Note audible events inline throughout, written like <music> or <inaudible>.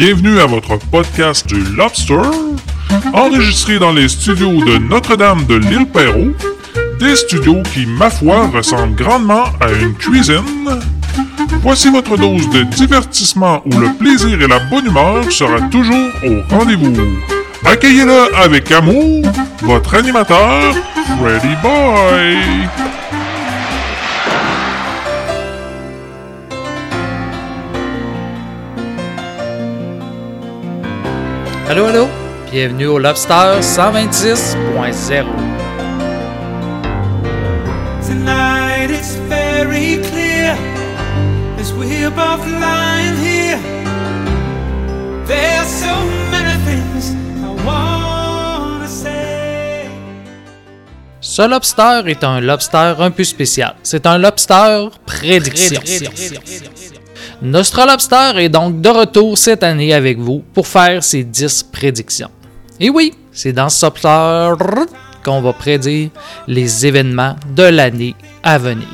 Bienvenue à votre podcast du Lobster, enregistré dans les studios de Notre-Dame de l'île Perrault, des studios qui, ma foi, ressemblent grandement à une cuisine. Voici votre dose de divertissement où le plaisir et la bonne humeur sera toujours au rendez-vous. Accueillez-le avec amour, votre animateur, Freddy Boy. Allô, allô, bienvenue au Lobster 126.0. Tonight it's very clear as we're both lying here. There's so many things I wanna say. Ce lobster est un lobster un peu spécial. C'est un lobster prédiction. Notre lobster est donc de retour cette année avec vous pour faire ses 10 prédictions. Et oui, c'est dans ce lobster qu'on va prédire les événements de l'année à venir.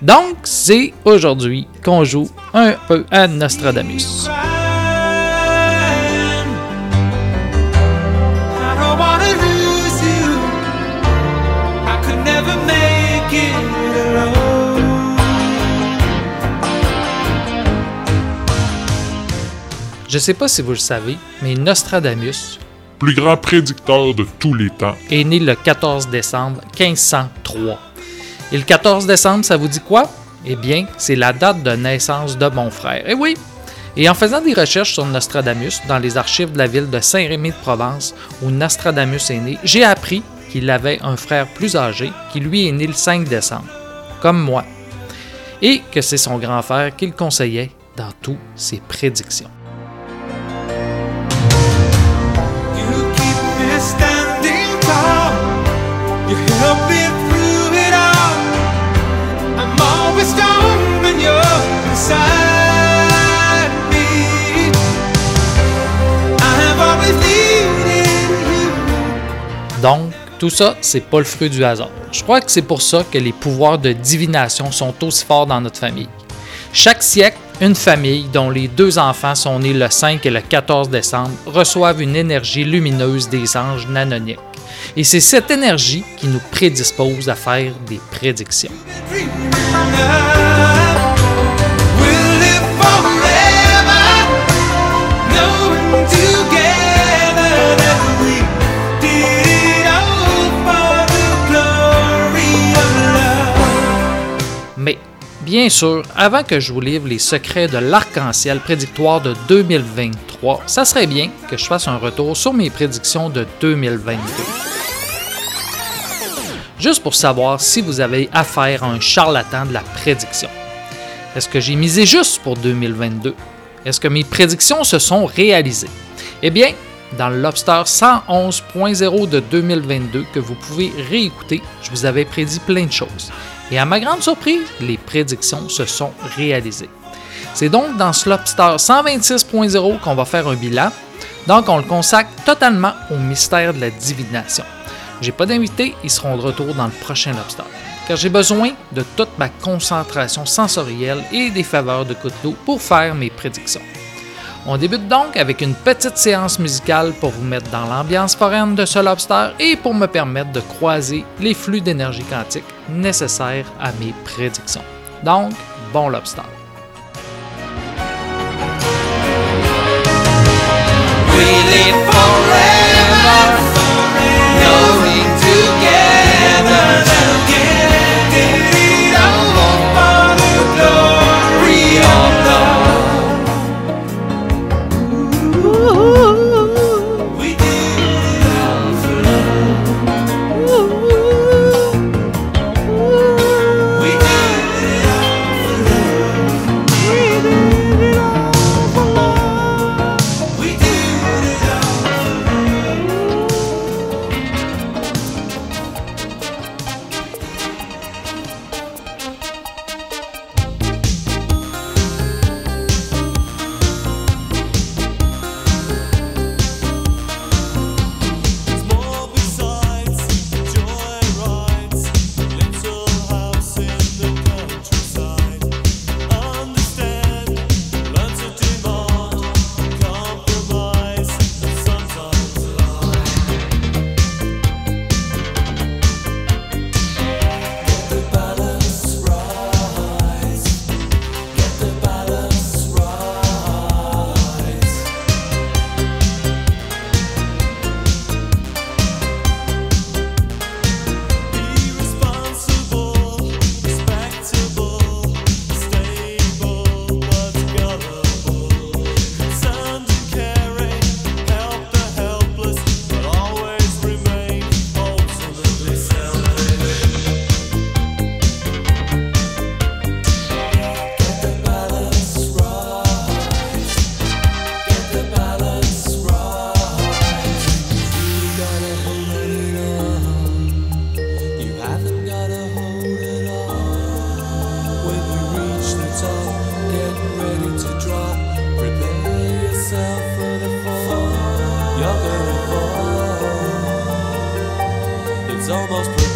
Donc, c'est aujourd'hui qu'on joue un peu à Nostradamus. Je sais pas si vous le savez, mais Nostradamus Plus grand prédicteur de tous les temps. est né le 14 décembre 1503. Et le 14 décembre, ça vous dit quoi? Eh bien, c'est la date de naissance de mon frère. Et oui! Et en faisant des recherches sur Nostradamus dans les archives de la ville de Saint-Rémy de Provence, où Nostradamus est né, j'ai appris qu'il avait un frère plus âgé qui lui est né le 5 décembre, comme moi, et que c'est son grand frère qui le conseillait dans toutes ses prédictions. Donc, tout ça, c'est pas le fruit du hasard. Je crois que c'est pour ça que les pouvoirs de divination sont aussi forts dans notre famille. Chaque siècle, une famille dont les deux enfants sont nés le 5 et le 14 décembre reçoivent une énergie lumineuse des anges nanoniques. Et c'est cette énergie qui nous prédispose à faire des prédictions. Mais, bien sûr, avant que je vous livre les secrets de l'arc-en-ciel prédictoire de 2023, ça serait bien que je fasse un retour sur mes prédictions de 2022. Juste pour savoir si vous avez affaire à un charlatan de la prédiction. Est-ce que j'ai misé juste pour 2022? Est-ce que mes prédictions se sont réalisées? Eh bien, dans le Lobster 111.0 de 2022 que vous pouvez réécouter, je vous avais prédit plein de choses. Et à ma grande surprise, les prédictions se sont réalisées. C'est donc dans ce Lobster 126.0 qu'on va faire un bilan. Donc, on le consacre totalement au mystère de la divination. J'ai pas d'invités, ils seront de retour dans le prochain Lobster. Car j'ai besoin de toute ma concentration sensorielle et des faveurs de couteau pour faire mes prédictions. On débute donc avec une petite séance musicale pour vous mettre dans l'ambiance foraine de ce lobster et pour me permettre de croiser les flux d'énergie quantique nécessaires à mes prédictions. Donc, bon lobster.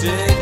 Yeah.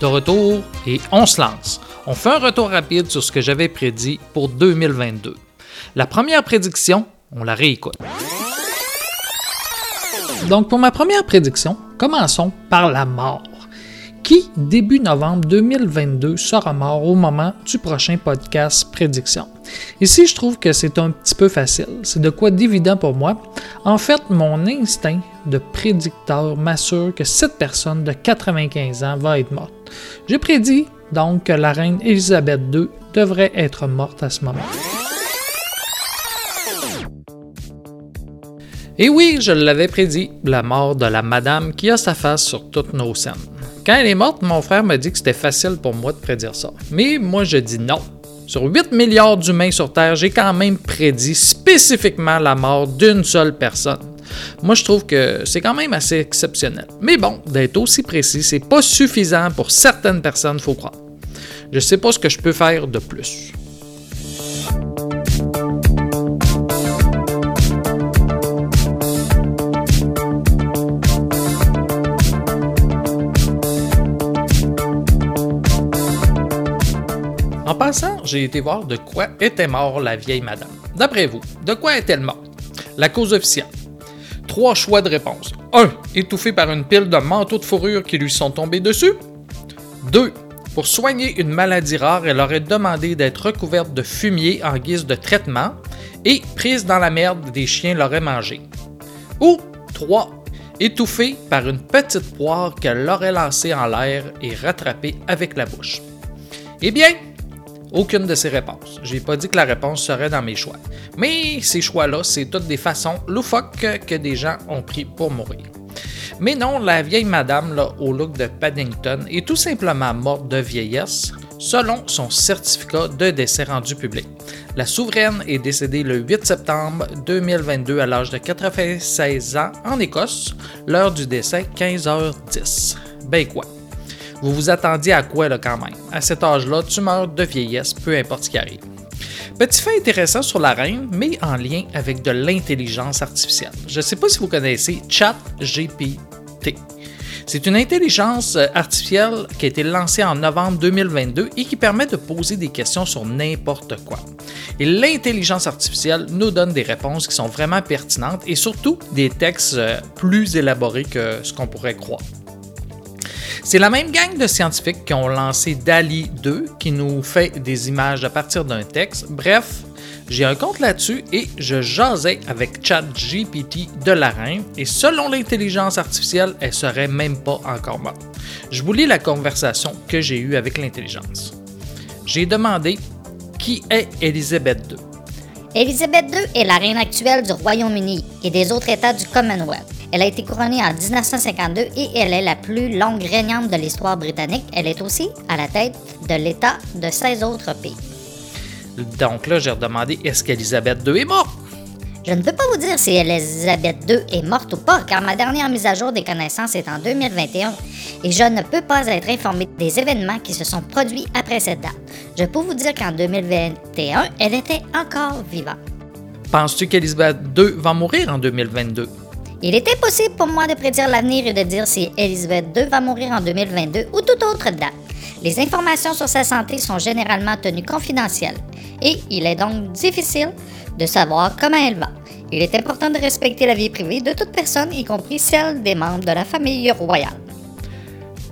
De retour et on se lance. On fait un retour rapide sur ce que j'avais prédit pour 2022. La première prédiction, on la réécoute. Donc pour ma première prédiction, commençons par la mort. Qui, début novembre 2022, sera mort au moment du prochain podcast Prédiction? Ici, je trouve que c'est un petit peu facile. C'est de quoi d'évident pour moi. En fait, mon instinct de prédicteur m'assure que cette personne de 95 ans va être morte. J'ai prédit donc que la reine Elisabeth II devrait être morte à ce moment. Et oui, je l'avais prédit, la mort de la madame qui a sa face sur toutes nos scènes. Quand elle est morte, mon frère m'a dit que c'était facile pour moi de prédire ça. Mais moi, je dis non. Sur 8 milliards d'humains sur Terre, j'ai quand même prédit spécifiquement la mort d'une seule personne. Moi, je trouve que c'est quand même assez exceptionnel. Mais bon, d'être aussi précis, c'est pas suffisant pour certaines personnes, faut croire. Je sais pas ce que je peux faire de plus. J'ai été voir de quoi était mort la vieille madame. D'après vous, de quoi est-elle morte? La cause officielle. Trois choix de réponse. 1. Étouffée par une pile de manteaux de fourrure qui lui sont tombés dessus. 2. Pour soigner une maladie rare, elle aurait demandé d'être recouverte de fumier en guise de traitement et prise dans la merde, des chiens l'auraient mangé. Ou 3. Étouffée par une petite poire qu'elle aurait lancée en l'air et rattrapée avec la bouche. Eh bien, aucune de ces réponses. J'ai pas dit que la réponse serait dans mes choix. Mais ces choix-là, c'est toutes des façons loufoques que des gens ont pris pour mourir. Mais non, la vieille madame là, au look de Paddington est tout simplement morte de vieillesse selon son certificat de décès rendu public. La souveraine est décédée le 8 septembre 2022 à l'âge de 96 ans en Écosse, l'heure du décès 15h10. Ben quoi? Vous vous attendiez à quoi là quand même? À cet âge-là, tu meurs de vieillesse, peu importe ce qui arrive. Petit fait intéressant sur la reine, mais en lien avec de l'intelligence artificielle. Je ne sais pas si vous connaissez ChatGPT. C'est une intelligence euh, artificielle qui a été lancée en novembre 2022 et qui permet de poser des questions sur n'importe quoi. Et l'intelligence artificielle nous donne des réponses qui sont vraiment pertinentes et surtout des textes euh, plus élaborés que ce qu'on pourrait croire. C'est la même gang de scientifiques qui ont lancé DALI 2 qui nous fait des images à partir d'un texte. Bref, j'ai un compte là-dessus et je jasais avec ChatGPT de la reine et selon l'intelligence artificielle, elle serait même pas encore morte. Je vous lis la conversation que j'ai eue avec l'intelligence. J'ai demandé qui est Elisabeth II. Élisabeth II est la reine actuelle du Royaume-Uni et des autres États du Commonwealth. Elle a été couronnée en 1952 et elle est la plus longue régnante de l'histoire britannique. Elle est aussi à la tête de l'État de 16 autres pays. Donc là, j'ai redemandé est-ce qu'Elisabeth II est morte? Je ne peux pas vous dire si Elisabeth II est morte ou pas, car ma dernière mise à jour des connaissances est en 2021 et je ne peux pas être informé des événements qui se sont produits après cette date. Je peux vous dire qu'en 2021, elle était encore vivante. Penses-tu qu'Elisabeth II va mourir en 2022 Il est impossible pour moi de prédire l'avenir et de dire si Elizabeth II va mourir en 2022 ou toute autre date. Les informations sur sa santé sont généralement tenues confidentielles et il est donc difficile de savoir comment elle va. Il est important de respecter la vie privée de toute personne, y compris celle des membres de la famille royale.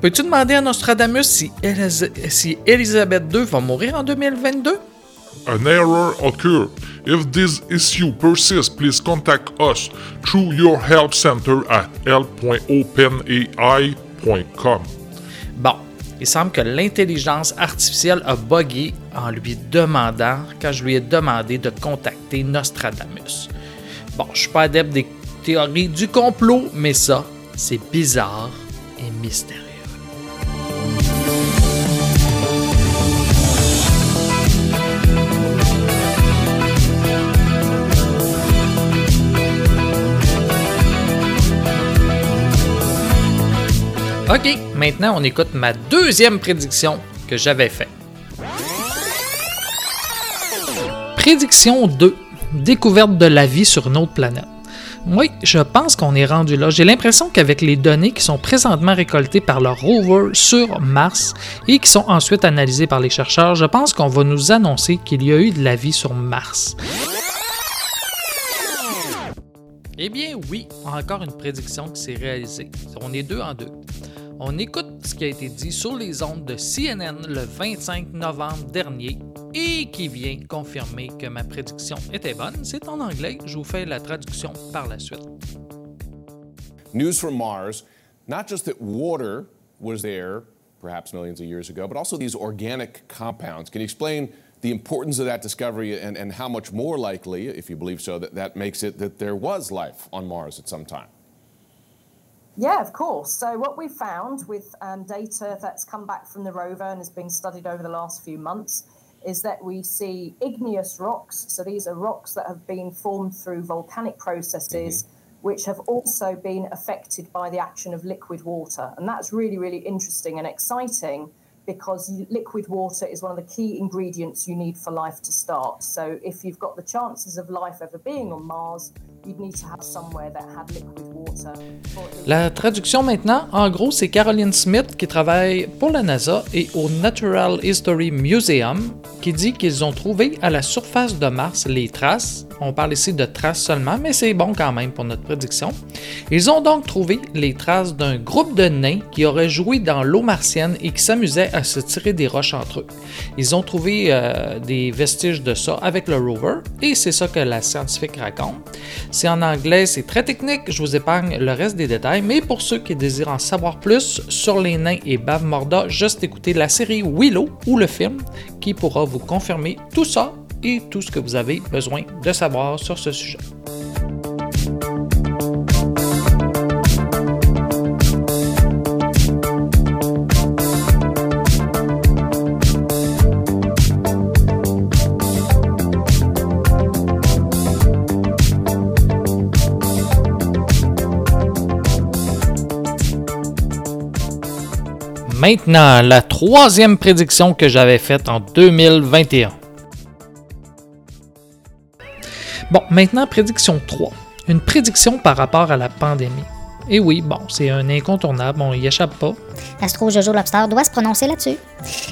Peux-tu demander à Nostradamus si, Elis- si Elisabeth II va mourir en 2022? An error occurred. If this issue persists, please contact us through your help center at help.openai.com. Bon, il semble que l'intelligence artificielle a bugué en lui demandant, quand je lui ai demandé de contacter Nostradamus. Bon, je suis pas adepte des théories du complot, mais ça, c'est bizarre et mystérieux. Ok, maintenant on écoute ma deuxième prédiction que j'avais faite. Prédiction 2. Découverte de la vie sur une autre planète. Oui, je pense qu'on est rendu là. J'ai l'impression qu'avec les données qui sont présentement récoltées par le rover sur Mars et qui sont ensuite analysées par les chercheurs, je pense qu'on va nous annoncer qu'il y a eu de la vie sur Mars. Eh bien oui, encore une prédiction qui s'est réalisée. On est deux en deux. On écoute ce qui a été dit sur les ondes de CNN le 25 novembre dernier et qui vient confirmer que ma prédiction était bonne. C'est en anglais, je vous fais la traduction par la suite. news from Mars, not just that water was there perhaps millions of years ago, but also these organic compounds. Can you explain the importance of that discovery and, and how much more likely, if you believe so, that that makes it that there was life on Mars at some time? Yeah, of course. So, what we found with um, data that's come back from the rover and has been studied over the last few months is that we see igneous rocks. So, these are rocks that have been formed through volcanic processes, which have also been affected by the action of liquid water. And that's really, really interesting and exciting because liquid water is one of the key ingredients you need for life to start. So, if you've got the chances of life ever being on Mars, La traduction maintenant, en gros, c'est Caroline Smith qui travaille pour la NASA et au Natural History Museum qui dit qu'ils ont trouvé à la surface de Mars les traces. On parle ici de traces seulement, mais c'est bon quand même pour notre prédiction. Ils ont donc trouvé les traces d'un groupe de nains qui auraient joué dans l'eau martienne et qui s'amusaient à se tirer des roches entre eux. Ils ont trouvé euh, des vestiges de ça avec le rover et c'est ça que la scientifique raconte. C'est en anglais, c'est très technique, je vous épargne le reste des détails, mais pour ceux qui désirent en savoir plus sur les nains et Bave Morda, juste écouter la série Willow ou le film qui pourra vous confirmer tout ça et tout ce que vous avez besoin de savoir sur ce sujet. Maintenant, la troisième prédiction que j'avais faite en 2021. Bon, maintenant, prédiction 3. Une prédiction par rapport à la pandémie. Et oui, bon, c'est un incontournable, on y échappe pas. Astro Jojo Lobster doit se prononcer là-dessus.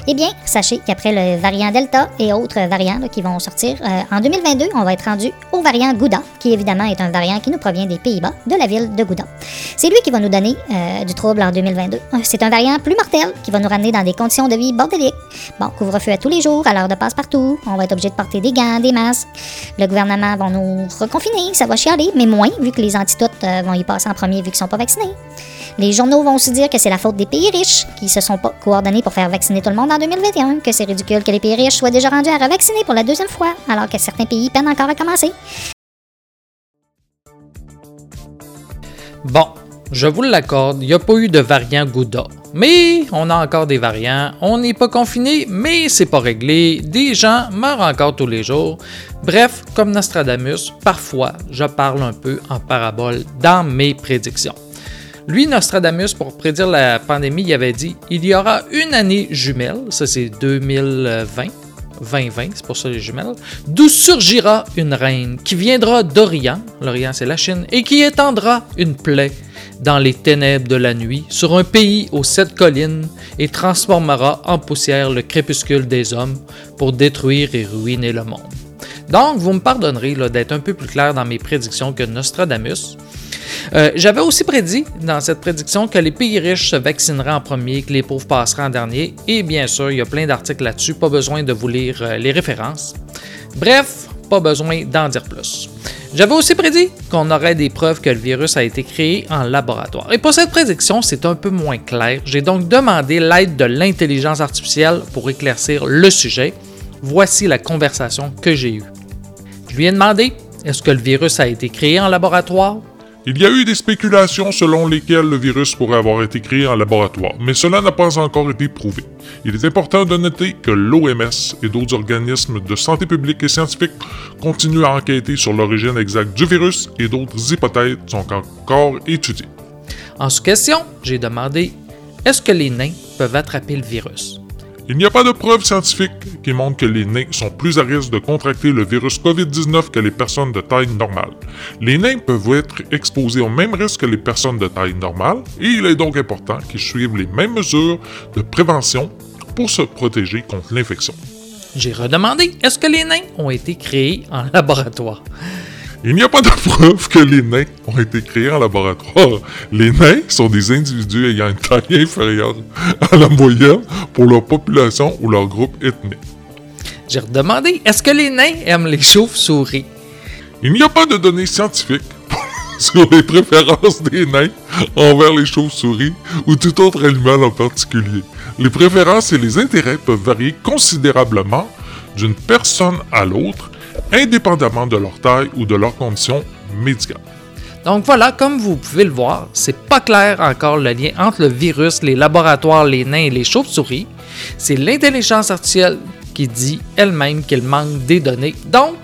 Eh bien, sachez qu'après le variant Delta et autres variants qui vont sortir, euh, en 2022, on va être rendu au variant Gouda, qui évidemment est un variant qui nous provient des Pays-Bas, de la ville de Gouda. C'est lui qui va nous donner euh, du trouble en 2022. Euh, C'est un variant plus mortel qui va nous ramener dans des conditions de vie bordéliques. Bon, couvre-feu à tous les jours, à l'heure de passe-partout. On va être obligé de porter des gants, des masques. Le gouvernement va nous reconfiner, ça va chialer, mais moins, vu que les antidotes euh, vont y passer en premier vu qu'ils sont pas vaccinés. Les journaux vont aussi dire que c'est la faute des pays riches qui se sont pas coordonnés pour faire vacciner tout le monde en 2021, que c'est ridicule que les pays riches soient déjà rendus à revacciner pour la deuxième fois, alors que certains pays peinent encore à commencer. Bon, je vous l'accorde, il n'y a pas eu de variant Gouda. Mais on a encore des variants, on n'est pas confiné, mais c'est pas réglé, des gens meurent encore tous les jours. Bref, comme Nostradamus, parfois je parle un peu en parabole dans mes prédictions. Lui, Nostradamus, pour prédire la pandémie, il avait dit il y aura une année jumelle, ça c'est 2020, 2020, c'est pour ça les jumelles, d'où surgira une reine qui viendra d'Orient, l'Orient c'est la Chine, et qui étendra une plaie dans les ténèbres de la nuit sur un pays aux sept collines et transformera en poussière le crépuscule des hommes pour détruire et ruiner le monde. Donc, vous me pardonnerez d'être un peu plus clair dans mes prédictions que Nostradamus. Euh, J'avais aussi prédit dans cette prédiction que les pays riches se vaccineraient en premier, que les pauvres passeraient en dernier, et bien sûr, il y a plein d'articles là-dessus, pas besoin de vous lire euh, les références. Bref, pas besoin d'en dire plus. J'avais aussi prédit qu'on aurait des preuves que le virus a été créé en laboratoire. Et pour cette prédiction, c'est un peu moins clair. J'ai donc demandé l'aide de l'intelligence artificielle pour éclaircir le sujet. Voici la conversation que j'ai eue. Je lui ai demandé est-ce que le virus a été créé en laboratoire? Il y a eu des spéculations selon lesquelles le virus pourrait avoir été créé en laboratoire, mais cela n'a pas encore été prouvé. Il est important de noter que l'OMS et d'autres organismes de santé publique et scientifiques continuent à enquêter sur l'origine exacte du virus et d'autres hypothèses sont encore étudiées. En sous-question, j'ai demandé est-ce que les nains peuvent attraper le virus? Il n'y a pas de preuves scientifiques qui montrent que les nains sont plus à risque de contracter le virus COVID-19 que les personnes de taille normale. Les nains peuvent être exposés au même risque que les personnes de taille normale et il est donc important qu'ils suivent les mêmes mesures de prévention pour se protéger contre l'infection. J'ai redemandé est-ce que les nains ont été créés en <laughs> laboratoire? Il n'y a pas de preuve que les nains ont été créés en laboratoire. Les nains sont des individus ayant une taille inférieure à la moyenne pour leur population ou leur groupe ethnique. J'ai redemandé est-ce que les nains aiment les chauves-souris? Il n'y a pas de données scientifiques <laughs> sur les préférences des nains envers les chauves-souris ou tout autre animal en particulier. Les préférences et les intérêts peuvent varier considérablement d'une personne à l'autre, indépendamment de leur taille ou de leurs conditions médicales. Donc voilà, comme vous pouvez le voir, c'est pas clair encore le lien entre le virus, les laboratoires, les nains et les chauves-souris. C'est l'intelligence artificielle qui dit elle-même qu'il manque des données. Donc,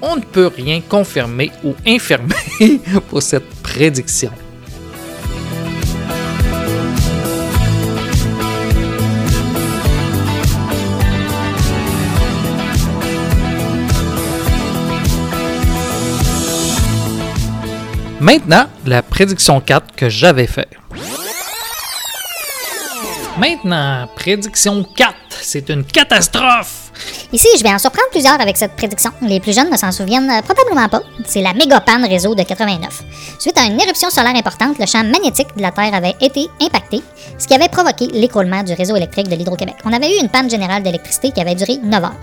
on ne peut rien confirmer ou infirmer <laughs> pour cette prédiction. Maintenant, la prédiction 4 que j'avais faite. Maintenant, prédiction 4, c'est une catastrophe. Ici, je vais en surprendre plusieurs avec cette prédiction. Les plus jeunes ne s'en souviennent euh, probablement pas. C'est la mégapanne réseau de 89. Suite à une éruption solaire importante, le champ magnétique de la Terre avait été impacté, ce qui avait provoqué l'écroulement du réseau électrique de l'Hydro-Québec. On avait eu une panne générale d'électricité qui avait duré 9 heures.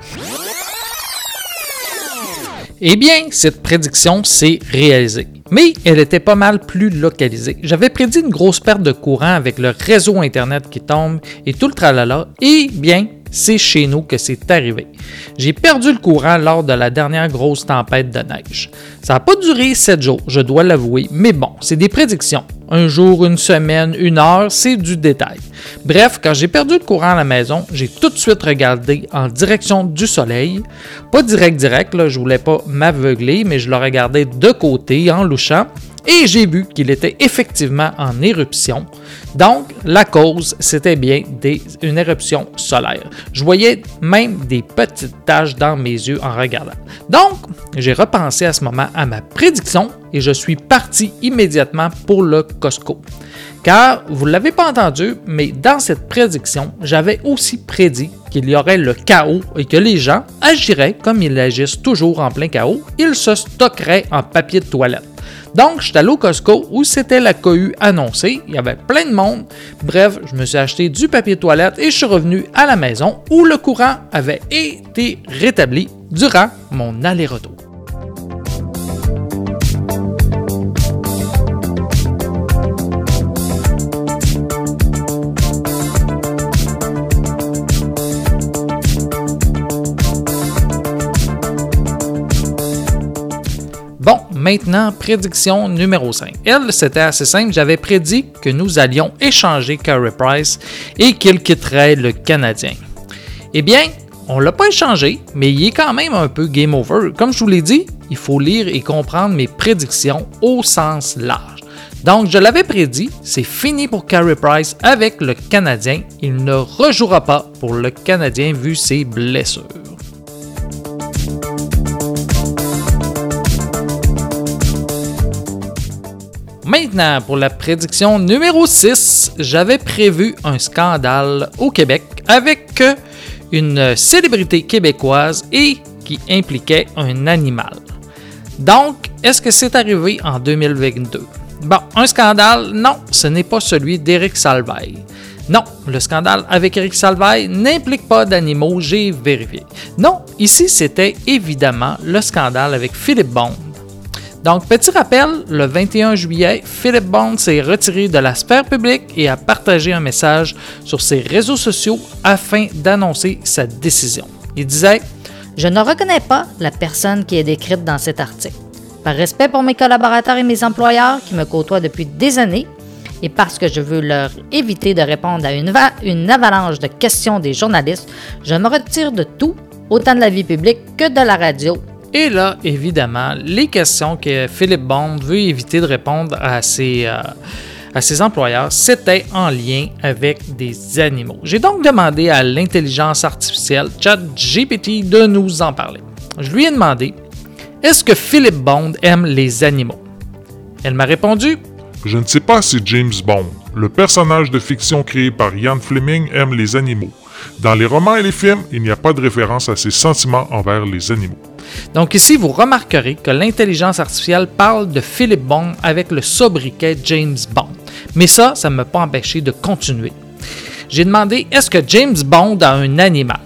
Eh bien, cette prédiction s'est réalisée. Mais elle était pas mal plus localisée. J'avais prédit une grosse perte de courant avec le réseau Internet qui tombe et tout le tralala. Et bien, c'est chez nous que c'est arrivé. J'ai perdu le courant lors de la dernière grosse tempête de neige. Ça n'a pas duré 7 jours, je dois l'avouer, mais bon, c'est des prédictions. Un jour, une semaine, une heure, c'est du détail. Bref, quand j'ai perdu le courant à la maison, j'ai tout de suite regardé en direction du soleil. Pas direct direct, là, je voulais pas m'aveugler, mais je le regardais de côté en louchant et j'ai vu qu'il était effectivement en éruption. Donc, la cause, c'était bien une éruption solaire. Je voyais même des petites taches dans mes yeux en regardant. Donc, j'ai repensé à ce moment à ma prédiction et je suis parti immédiatement pour le Costco. Car, vous ne l'avez pas entendu, mais dans cette prédiction, j'avais aussi prédit qu'il y aurait le chaos et que les gens agiraient comme ils agissent toujours en plein chaos, ils se stockeraient en papier de toilette. Donc, j'étais allé au Costco où c'était la cohue annoncée. Il y avait plein de monde. Bref, je me suis acheté du papier toilette et je suis revenu à la maison où le courant avait été rétabli durant mon aller-retour. Maintenant, prédiction numéro 5. Elle, c'était assez simple. J'avais prédit que nous allions échanger Carey Price et qu'il quitterait le Canadien. Eh bien, on l'a pas échangé, mais il est quand même un peu game over. Comme je vous l'ai dit, il faut lire et comprendre mes prédictions au sens large. Donc, je l'avais prédit, c'est fini pour Carey Price avec le Canadien. Il ne rejouera pas pour le Canadien vu ses blessures. Maintenant, pour la prédiction numéro 6, j'avais prévu un scandale au Québec avec une célébrité québécoise et qui impliquait un animal. Donc, est-ce que c'est arrivé en 2022? Bon, un scandale, non, ce n'est pas celui d'Éric Salvaille. Non, le scandale avec Éric Salvaille n'implique pas d'animaux, j'ai vérifié. Non, ici c'était évidemment le scandale avec Philippe Bond. Donc, petit rappel, le 21 juillet, Philippe Bond s'est retiré de la sphère publique et a partagé un message sur ses réseaux sociaux afin d'annoncer sa décision. Il disait Je ne reconnais pas la personne qui est décrite dans cet article. Par respect pour mes collaborateurs et mes employeurs qui me côtoient depuis des années, et parce que je veux leur éviter de répondre à une, une avalanche de questions des journalistes, je me retire de tout, autant de la vie publique que de la radio. Et là, évidemment, les questions que Philippe Bond veut éviter de répondre à ses, euh, à ses employeurs, c'était en lien avec des animaux. J'ai donc demandé à l'intelligence artificielle ChatGPT de nous en parler. Je lui ai demandé Est-ce que Philippe Bond aime les animaux? Elle m'a répondu Je ne sais pas si James Bond, le personnage de fiction créé par Ian Fleming, aime les animaux. Dans les romans et les films, il n'y a pas de référence à ses sentiments envers les animaux. Donc ici, vous remarquerez que l'intelligence artificielle parle de Philippe Bond avec le sobriquet James Bond. Mais ça, ça ne m'a pas empêché de continuer. J'ai demandé est-ce que James Bond a un animal?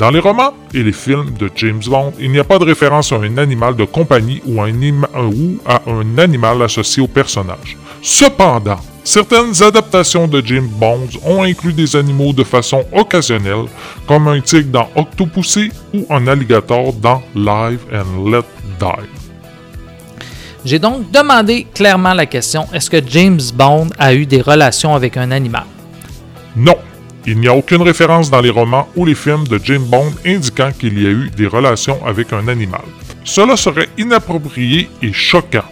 Dans les romans et les films de James Bond, il n'y a pas de référence à un animal de compagnie ou à un, ima- ou à un animal associé au personnage. Cependant, certaines adaptations de James Bond ont inclus des animaux de façon occasionnelle, comme un tigre dans Octopussy ou un alligator dans Live and Let Die. J'ai donc demandé clairement la question est-ce que James Bond a eu des relations avec un animal? Non, il n'y a aucune référence dans les romans ou les films de James Bond indiquant qu'il y a eu des relations avec un animal. Cela serait inapproprié et choquant.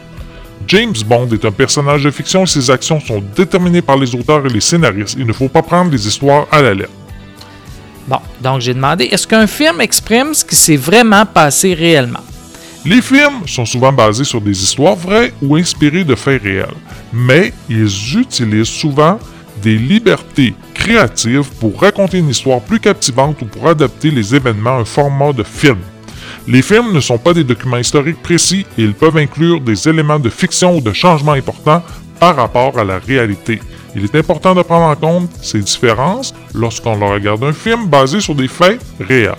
James Bond est un personnage de fiction et ses actions sont déterminées par les auteurs et les scénaristes. Il ne faut pas prendre les histoires à la lettre. Bon, donc j'ai demandé est-ce qu'un film exprime ce qui s'est vraiment passé réellement? Les films sont souvent basés sur des histoires vraies ou inspirées de faits réels, mais ils utilisent souvent des libertés pour raconter une histoire plus captivante ou pour adapter les événements à un format de film. Les films ne sont pas des documents historiques précis et ils peuvent inclure des éléments de fiction ou de changements importants par rapport à la réalité. Il est important de prendre en compte ces différences lorsqu'on regarde un film basé sur des faits réels.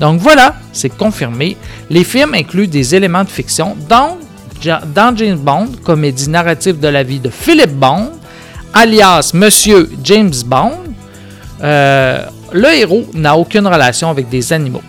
Donc voilà, c'est confirmé. Les films incluent des éléments de fiction. Dans James Bond, comédie narrative de la vie de Philip Bond, alias Monsieur James Bond, euh, le héros n'a aucune relation avec des animaux.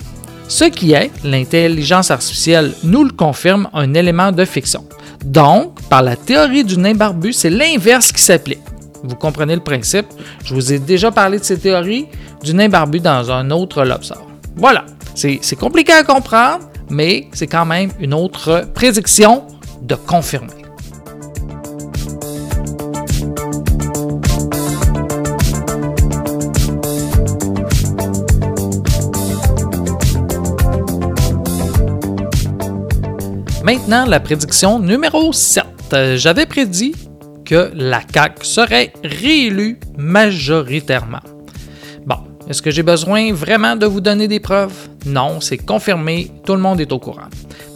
Ce qui est, l'intelligence artificielle nous le confirme, un élément de fiction. Donc, par la théorie du nain barbu, c'est l'inverse qui s'applique. Vous comprenez le principe? Je vous ai déjà parlé de ces théories du nain barbu dans un autre Lobsor. Voilà. C'est c'est compliqué à comprendre, mais c'est quand même une autre prédiction de confirmer. Maintenant, la prédiction numéro 7. Euh, J'avais prédit que la CAQ serait réélue majoritairement. Bon, est-ce que j'ai besoin vraiment de vous donner des preuves? Non, c'est confirmé, tout le monde est au courant.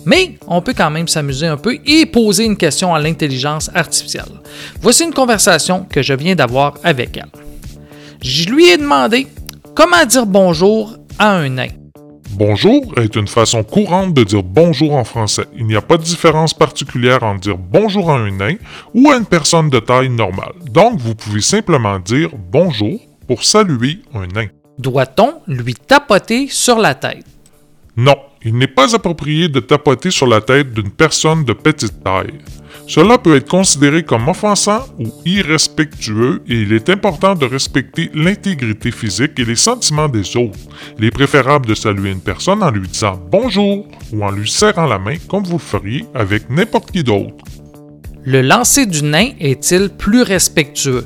Mais on peut quand même s'amuser un peu et poser une question à l'intelligence artificielle. Voici une conversation que je viens d'avoir avec elle. Je lui ai demandé comment dire bonjour à un nain. Bonjour est une façon courante de dire bonjour en français. Il n'y a pas de différence particulière entre dire bonjour à un nain ou à une personne de taille normale. Donc, vous pouvez simplement dire bonjour pour saluer un nain. Doit-on lui tapoter sur la tête? Non, il n'est pas approprié de tapoter sur la tête d'une personne de petite taille. Cela peut être considéré comme offensant ou irrespectueux et il est important de respecter l'intégrité physique et les sentiments des autres. Il est préférable de saluer une personne en lui disant bonjour ou en lui serrant la main comme vous le feriez avec n'importe qui d'autre. Le lancer du nain est-il plus respectueux?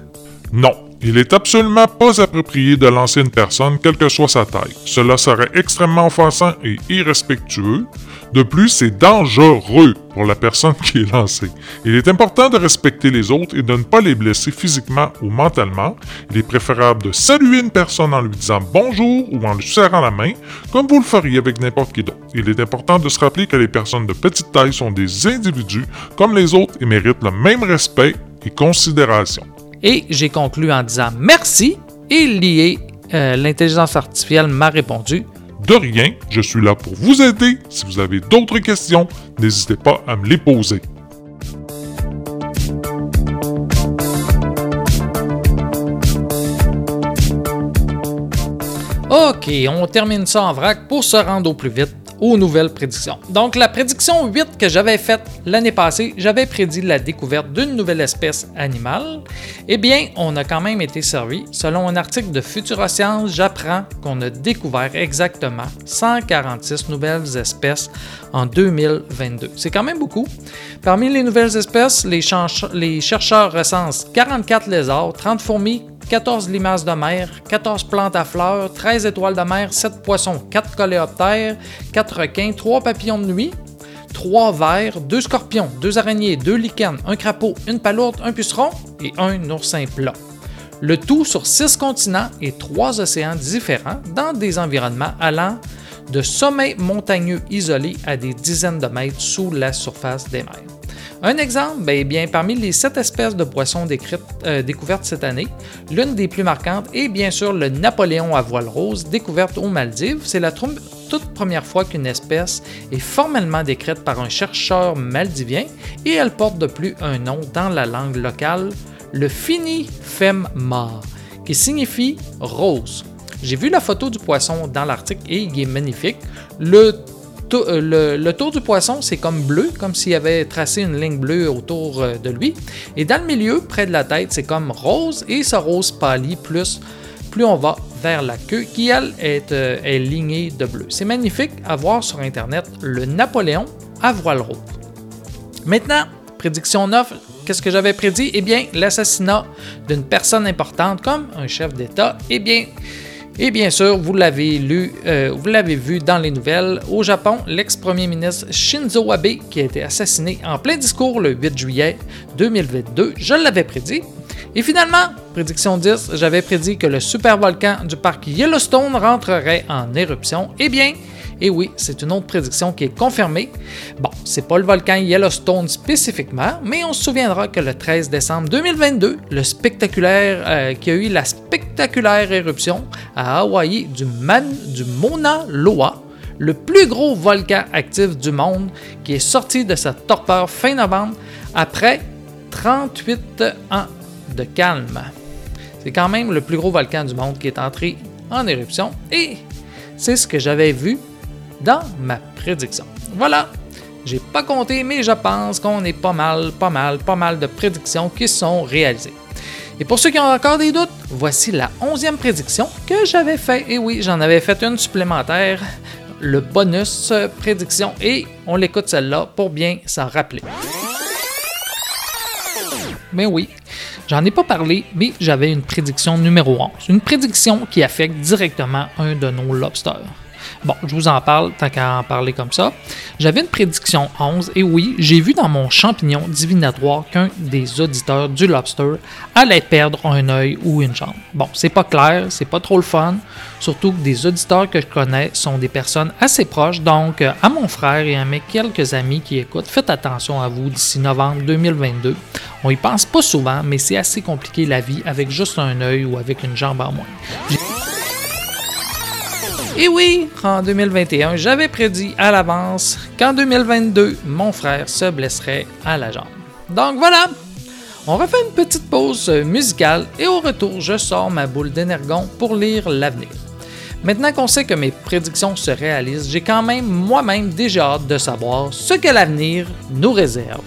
Non, Il est absolument pas approprié de lancer une personne, quelle que soit sa taille. Cela serait extrêmement offensant et irrespectueux. De plus, c'est dangereux pour la personne <laughs> qui est lancée. Il est important de respecter les autres et de ne pas les blesser physiquement ou mentalement. Il est préférable de saluer une personne en lui disant bonjour ou en lui serrant la main, comme vous le feriez avec n'importe qui d'autre. Il est important de se rappeler que les personnes de petite taille sont des individus comme les autres et méritent le même respect et considération. Et j'ai conclu en disant merci et lié, euh, l'intelligence artificielle m'a répondu De rien, je suis là pour vous aider. Si vous avez d'autres questions, n'hésitez pas à me les poser. OK, on termine ça en vrac pour se rendre au plus vite aux nouvelles prédictions. Donc, la prédiction 8 que j'avais faite l'année passée, j'avais prédit la découverte d'une nouvelle espèce animale. Eh bien, on a quand même été servi. Selon un article de Futuroscience, j'apprends qu'on a découvert exactement 146 nouvelles espèces en 2022. C'est quand même beaucoup. Parmi les nouvelles espèces, les, les chercheurs recensent 44 lézards, 30 fourmis, 14 limaces de mer, 14 plantes à fleurs, 13 étoiles de mer, 7 poissons, 4 coléoptères, 4 requins, 3 papillons de nuit, 3 vers, 2 scorpions, 2 araignées, 2 lichens, un crapaud, une palourde, un puceron et un oursin plat. Le tout sur 6 continents et 3 océans différents dans des environnements allant de sommets montagneux isolés à des dizaines de mètres sous la surface des mers. Un exemple, ben, parmi les sept espèces de poissons euh, découvertes cette année, l'une des plus marquantes est bien sûr le Napoléon à voile rose, découverte aux Maldives. C'est la toute première fois qu'une espèce est formellement décrite par un chercheur maldivien et elle porte de plus un nom dans la langue locale, le Finifemma, qui signifie rose. J'ai vu la photo du poisson dans l'article et il est magnifique. Le, le tour du poisson, c'est comme bleu, comme s'il avait tracé une ligne bleue autour euh, de lui. Et dans le milieu, près de la tête, c'est comme rose, et ce rose pâlit plus, plus on va vers la queue, qui elle est, euh, lignée de bleu. C'est magnifique à voir sur Internet, le Napoléon à voile rose. Maintenant, prédiction 9, qu'est-ce que j'avais prédit? Eh bien, l'assassinat d'une personne importante comme un chef d'État. Eh bien, et bien sûr, vous l'avez lu, euh, vous l'avez vu dans les nouvelles. Au Japon, l'ex-premier ministre Shinzo Abe, qui a été assassiné en plein discours le 8 juillet 2022, je l'avais prédit. Et finalement, prédiction 10, j'avais prédit que le supervolcan du parc Yellowstone rentrerait en éruption. Eh bien, et oui, c'est une autre prédiction qui est confirmée. Bon, c'est pas le volcan Yellowstone spécifiquement, mais on se souviendra que le 13 décembre 2022, le spectaculaire, euh, qui a eu la spectaculaire éruption à Hawaï du, du Mauna Loa, le plus gros volcan actif du monde, qui est sorti de sa torpeur fin novembre après 38 ans de calme. C'est quand même le plus gros volcan du monde qui est entré en éruption et c'est ce que j'avais vu dans ma prédiction. Voilà, j'ai pas compté, mais je pense qu'on est pas mal, pas mal, pas mal de prédictions qui sont réalisées. Et pour ceux qui ont encore des doutes, voici la onzième prédiction que j'avais fait. Et oui, j'en avais fait une supplémentaire, le bonus euh, prédiction, et on l'écoute celle-là pour bien s'en rappeler. Mais oui, j'en ai pas parlé, mais j'avais une prédiction numéro 11. Une prédiction qui affecte directement un de nos lobsters. Bon, je vous en parle tant qu'à en parler comme ça. J'avais une prédiction 11 et oui, j'ai vu dans mon champignon divinatoire qu'un des auditeurs du lobster allait perdre un œil ou une jambe. Bon, c'est pas clair, c'est pas trop le fun, surtout que des auditeurs que je connais sont des personnes assez proches, donc à mon frère et à mes quelques amis qui écoutent, faites attention à vous d'ici novembre 2022. On y pense pas souvent, mais c'est assez compliqué la vie avec juste un œil ou avec une jambe en moins. Et oui, en 2021, j'avais prédit à l'avance qu'en 2022, mon frère se blesserait à la jambe. Donc voilà, on refait une petite pause musicale et au retour, je sors ma boule d'énergon pour lire l'avenir. Maintenant qu'on sait que mes prédictions se réalisent, j'ai quand même moi-même déjà hâte de savoir ce que l'avenir nous réserve.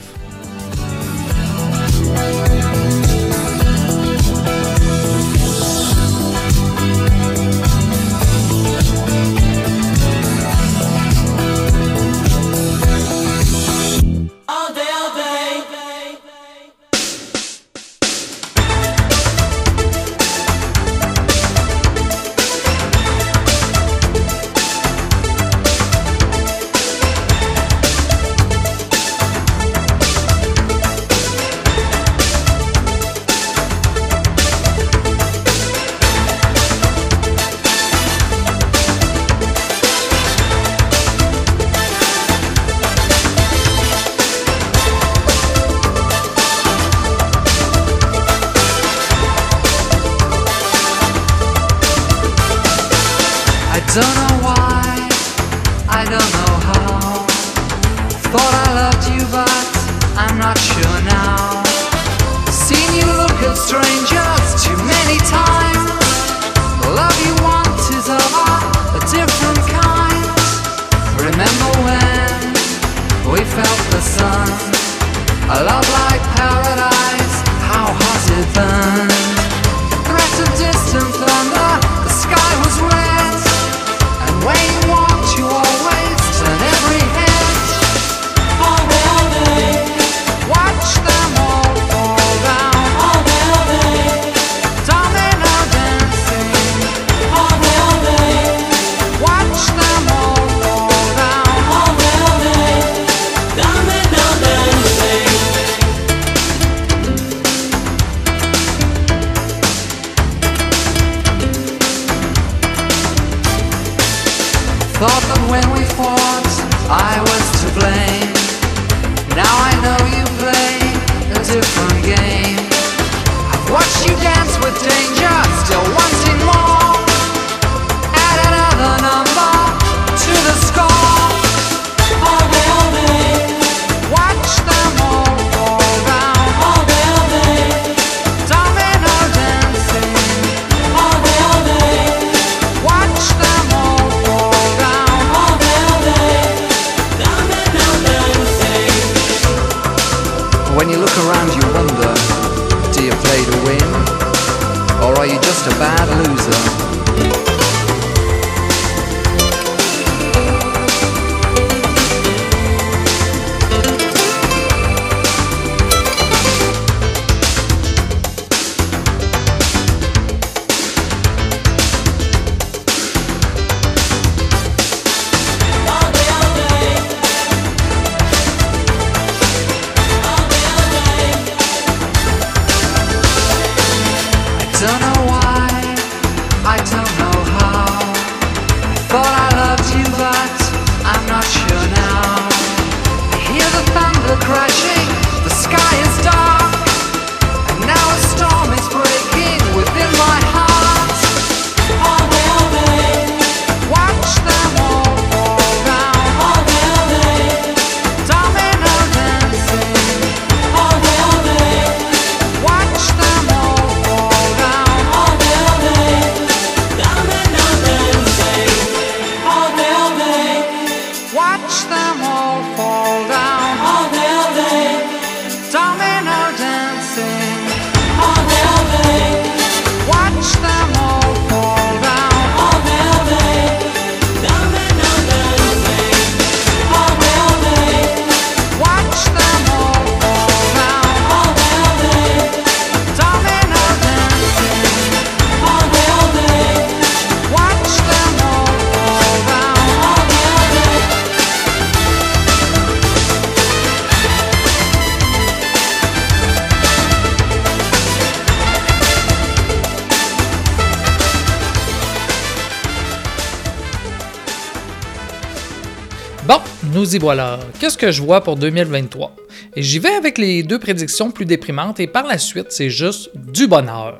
Voilà. Qu'est-ce que je vois pour 2023? Et j'y vais avec les deux prédictions plus déprimantes et par la suite, c'est juste du bonheur.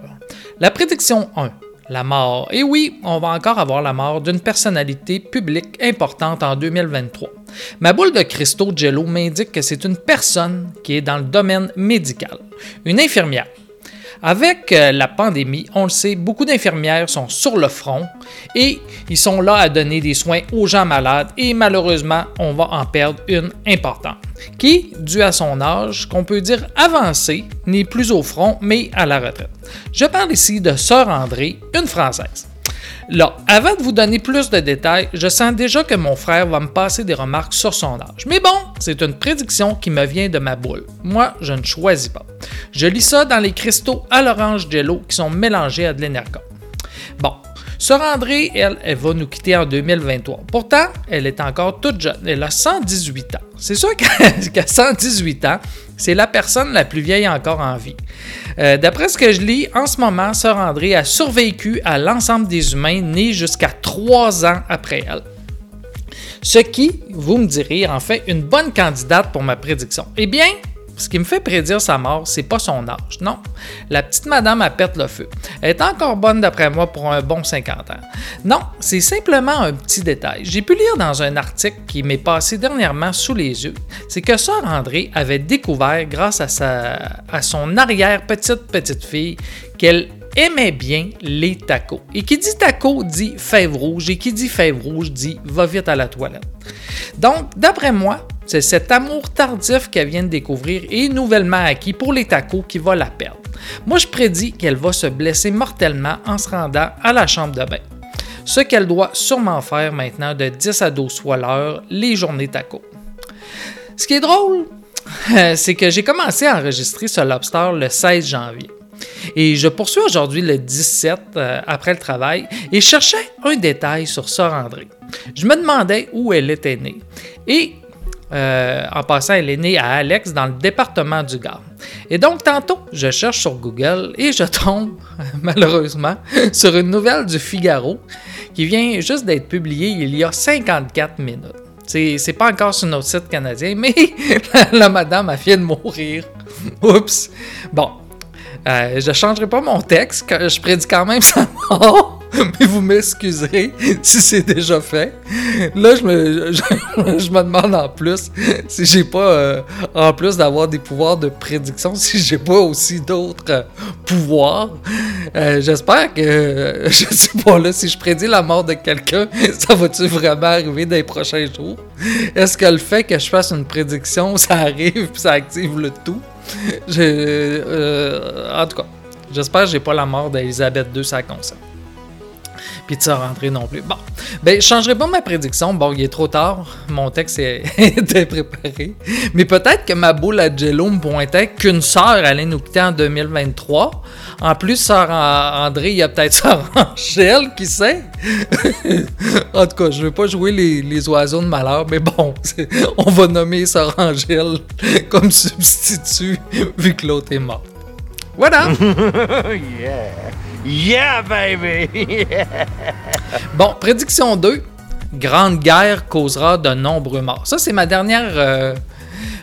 La prédiction 1, la mort. Et oui, on va encore avoir la mort d'une personnalité publique importante en 2023. Ma boule de cristaux Jello m'indique que c'est une personne qui est dans le domaine médical, une infirmière. Avec euh, la pandémie, on le sait, beaucoup d'infirmières sont sur le front et ils sont là à donner des soins aux gens malades et malheureusement, on va en perdre une importante qui, dû à son âge, qu'on peut dire avancé, n'est plus au front mais à la retraite. Je parle ici de Sœur André, une Française. Là, avant de vous donner plus de détails, je sens déjà que mon frère va me passer des remarques sur son âge. Mais bon, c'est une prédiction qui me vient de ma boule. Moi, je ne choisis pas. Je lis ça dans les cristaux à l'orange jello qui sont mélangés à de l'énergon. Bon, Sœur André, elle, elle va nous quitter en 2023. Pourtant, elle est encore toute jeune. Elle a 118 ans. C'est sûr <laughs> qu'à qu'à 118 ans, c'est la personne la plus vieille encore en vie. Euh, D'après ce que je lis, en ce moment, Sœur André a survécu à l'ensemble des humains nés jusqu'à 3 ans après elle. Ce qui, vous me direz, en fait une bonne candidate pour ma prédiction. Eh bien, ce qui me fait prédire sa mort, c'est pas son âge. Non, la petite madame a pète le feu. Elle est encore bonne d'après moi pour un bon 50 ans. Non, c'est simplement un petit détail. J'ai pu lire dans un article qui m'est passé dernièrement sous les yeux, c'est que Sœur André avait découvert grâce à, sa, à son arrière-petite petite fille qu'elle aimait bien les tacos. Et qui dit taco dit fève rouge, et qui dit fève rouge dit va vite à la toilette. Donc, d'après moi, c'est cet amour tardif qu'elle vient de découvrir et nouvellement acquis pour les tacos qui va la perdre. Moi, je prédis qu'elle va se blesser mortellement en se rendant à la chambre de bain. Ce qu'elle doit sûrement faire maintenant de 10 à 12 fois l'heure les journées tacos. Ce qui est drôle, <laughs> c'est que j'ai commencé à enregistrer ce lobster le 16 janvier. Et je poursuis aujourd'hui le 17 euh, après le travail et cherchais un détail sur Sœur André. Je me demandais où elle était née. Et euh, en passant, elle est née à Alex dans le département du Gard. Et donc, tantôt, je cherche sur Google et je tombe, <laughs> malheureusement, sur une nouvelle du Figaro qui vient juste d'être publiée il y a 54 minutes. C'est pas encore sur notre site canadien, <laughs> mais la, madame a vient de mourir. <laughs> Oups. Bon, euh, je changerai pas mon texte, je prédis quand même sa mort, <laughs> mais vous m'excuserez si c'est déjà fait. Là, je me, <laughs> je, me demande en plus si j'ai pas, euh, en plus d'avoir des pouvoirs de prédiction, si j'ai pas aussi d'autres euh, pouvoirs. Euh, J'espère que, <laughs> je sais pas là, si je prédis la mort de quelqu'un, ça va-tu vraiment arriver dans les prochains jours? Est-ce que le fait que je fasse une prédiction, ça arrive puis ça active le tout? En tout cas, j'espère que j'ai pas la mort d'Elisabeth II ça consent. Puis de se rentrer non plus. Bon, ben je changerai pas ma prédiction. Bon, il est trop tard. Mon texte est- <laughs> était préparé. Mais peut-être que ma boule à Jello me pointait qu'une sœur allait nous quitter en 2023. En plus, sœur An- André, il y a peut-être sœur Angèle, qui sait? <laughs> en tout cas, je veux pas jouer les, oiseaux de malheur, mais bon, <laughs> on va nommer sœur Angèle comme substitut vu que l'autre est mort. Voilà. Yeah, baby. <laughs> Bon, prédiction 2. Grande guerre causera de nombreux morts. Ça, c'est ma dernière, euh,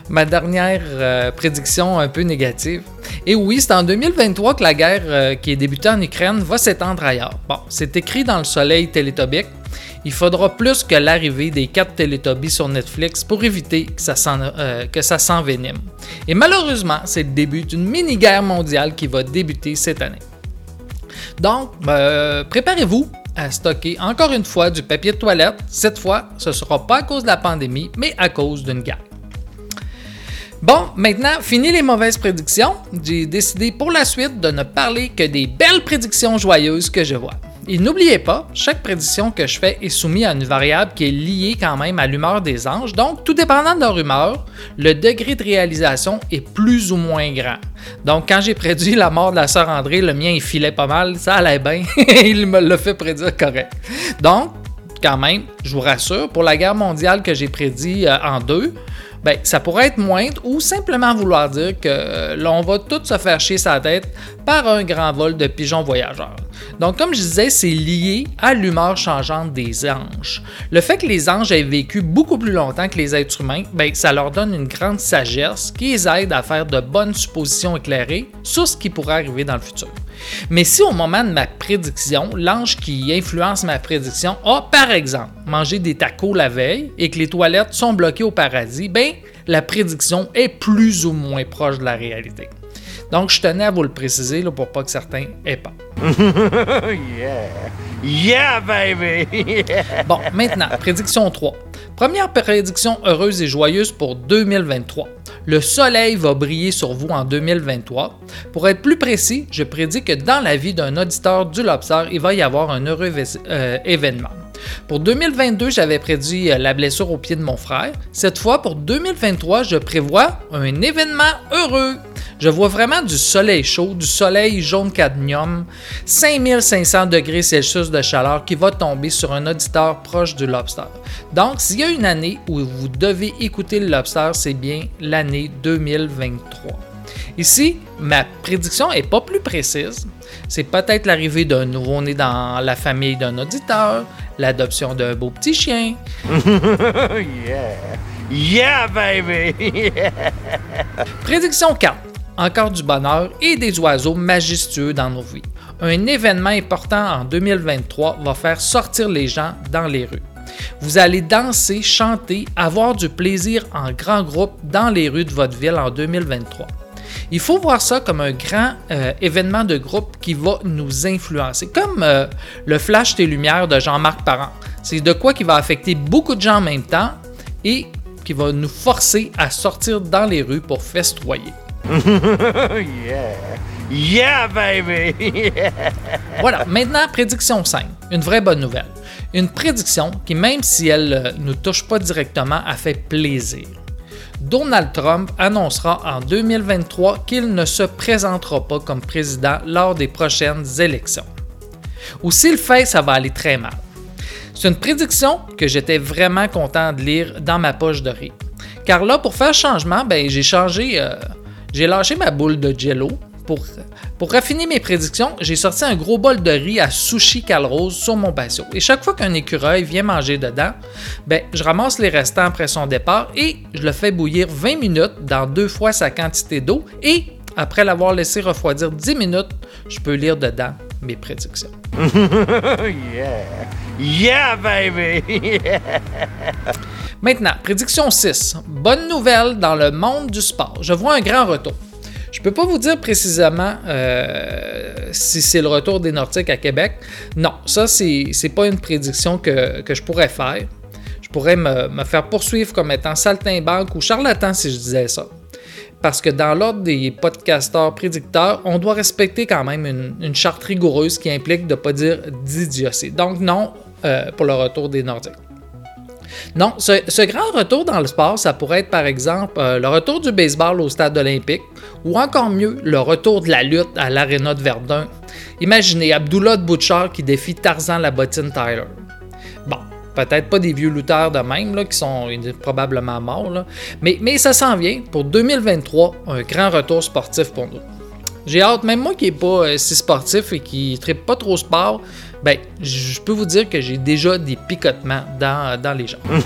ma dernière euh, prédiction un peu négative. Et oui, c'est en 2023 que la guerre euh, qui est débutée en Ukraine va s'étendre ailleurs. Bon, c'est écrit dans le soleil télétobique. Il faudra plus que l'arrivée des 4 Teletubbies sur Netflix pour éviter que ça s'envenime. Et malheureusement, c'est le début d'une mini-guerre mondiale qui va débuter cette année. Donc, euh, préparez-vous à stocker encore une fois du papier de toilette. Cette fois, ce ne sera pas à cause de la pandémie, mais à cause d'une guerre. Bon, maintenant, fini les mauvaises prédictions. J'ai décidé pour la suite de ne parler que des belles prédictions joyeuses que je vois. Et n'oubliez pas, chaque prédiction que je fais est soumise à une variable qui est liée quand même à l'humeur des anges. Donc, tout dépendant de leur humeur, le degré de réalisation est plus ou moins grand. Donc, quand j'ai prédit la mort de la sœur André, le mien il filait pas mal, ça allait bien. <laughs> il me l'a fait prédire correct. Donc, quand même, je vous rassure, pour la guerre mondiale que j'ai prédit euh, en deux, ben, ça pourrait être moindre ou simplement vouloir dire que euh, l'on va tout se faire chier sa tête par un grand vol de pigeons voyageurs. Donc, comme je disais, c'est lié à l'humeur changeante des anges. Le fait que les anges aient vécu beaucoup plus longtemps que les êtres humains, ben, ça leur donne une grande sagesse qui les aide à faire de bonnes suppositions éclairées sur ce qui pourrait arriver dans le futur. Mais si au moment de ma prédiction, l'ange qui influence ma prédiction a, par exemple, mangé des tacos la veille et que les toilettes sont bloquées au paradis, ben, la prédiction est plus ou moins proche de la réalité. Donc, je tenais à vous le préciser là, pour pas que certains aient peur. <laughs> yeah. Baby. Bon, maintenant, prédiction 3. Première prédiction heureuse et joyeuse pour 2023. Le soleil va briller sur vous en 2023. Pour être plus précis, je prédis que dans la vie d'un auditeur du Lobster, il va y avoir un heureux euh, événement. Pour 2022, j'avais prédit euh, la blessure au pied de mon frère. Cette fois, pour 2023, je prévois un événement heureux. Je vois vraiment du soleil chaud, du soleil jaune cadmium, 5500 degrés Celsius de chaleur qui va tomber sur un auditeur proche du lobster. Donc, s'il y a une année où vous devez écouter le lobster, c'est bien l'année 2023. Ici, ma prédiction est pas plus précise. C'est peut-être l'arrivée d'un nouveau-né dans la famille d'un auditeur, l'adoption d'un beau petit chien, <laughs> yeah. Yeah, baby. Prédiction 4. Encore du bonheur et des oiseaux majestueux dans nos vies. Un événement important en 2023 va faire sortir les gens dans les rues. Vous allez danser, chanter, avoir du plaisir en grand groupe dans les rues de votre ville en 2023. Il faut voir ça comme un grand euh, événement de groupe qui va nous influencer, comme euh, le flash des lumières de Jean-Marc Parent. C'est de quoi qui va affecter beaucoup de gens en même temps et qui va nous forcer à sortir dans les rues pour festoyer. <laughs> yeah. Yeah, baby. <laughs> Voilà, maintenant, prédiction 5. Une vraie bonne nouvelle. Une prédiction qui, même si elle ne nous touche pas directement, a fait plaisir. Donald Trump annoncera en 2023 qu'il ne se présentera pas comme président lors des prochaines élections. Ou s'il le fait, ça va aller très mal. C'est une prédiction que j'étais vraiment content de lire dans ma poche de riz. Car là, pour faire changement, ben, j'ai changé, euh, j'ai lâché ma boule de jello. Pour, pour raffiner mes prédictions, j'ai sorti un gros bol de riz à sushi calrose sur mon patio. Et chaque fois qu'un écureuil vient manger dedans, ben, je ramasse les restants après son départ et je le fais bouillir 20 minutes dans deux fois sa quantité d'eau. Et après l'avoir laissé refroidir 10 minutes, je peux lire dedans mes prédictions. <laughs> yeah. Yeah, baby. Maintenant, prédiction 6. Bonne nouvelle dans le monde du sport. Je vois un grand retour. Je peux pas vous dire précisément euh, si c'est le retour des Nordiques à Québec. Non, ça, c'est c'est pas une prédiction que, que je pourrais faire. Je pourrais me, me faire poursuivre comme étant saltimbanque ou charlatan si je disais ça. Parce que dans l'ordre des podcasteurs prédicteurs, on doit respecter quand même une, une charte rigoureuse qui implique de ne pas dire d'idiotie. Donc non euh, pour le retour des Nordiques. Non, ce, grand retour dans le sport, ça pourrait être par exemple euh, le retour du baseball au stade olympique ou encore mieux, le retour de la lutte à l'aréna de Verdun. Imaginez Abdullah de Butcher qui défie Tarzan la bottine Tyler. Bon, peut-être pas des vieux lutteurs de même là, qui sont probablement morts. Mais, ça s'en vient pour 2023, un grand retour sportif pour nous. J'ai hâte, même moi qui n'ai pas euh, si sportif et qui ne pas trop sport, ben, je peux vous dire que j'ai déjà des picotements dans, dans les jambes. <laughs>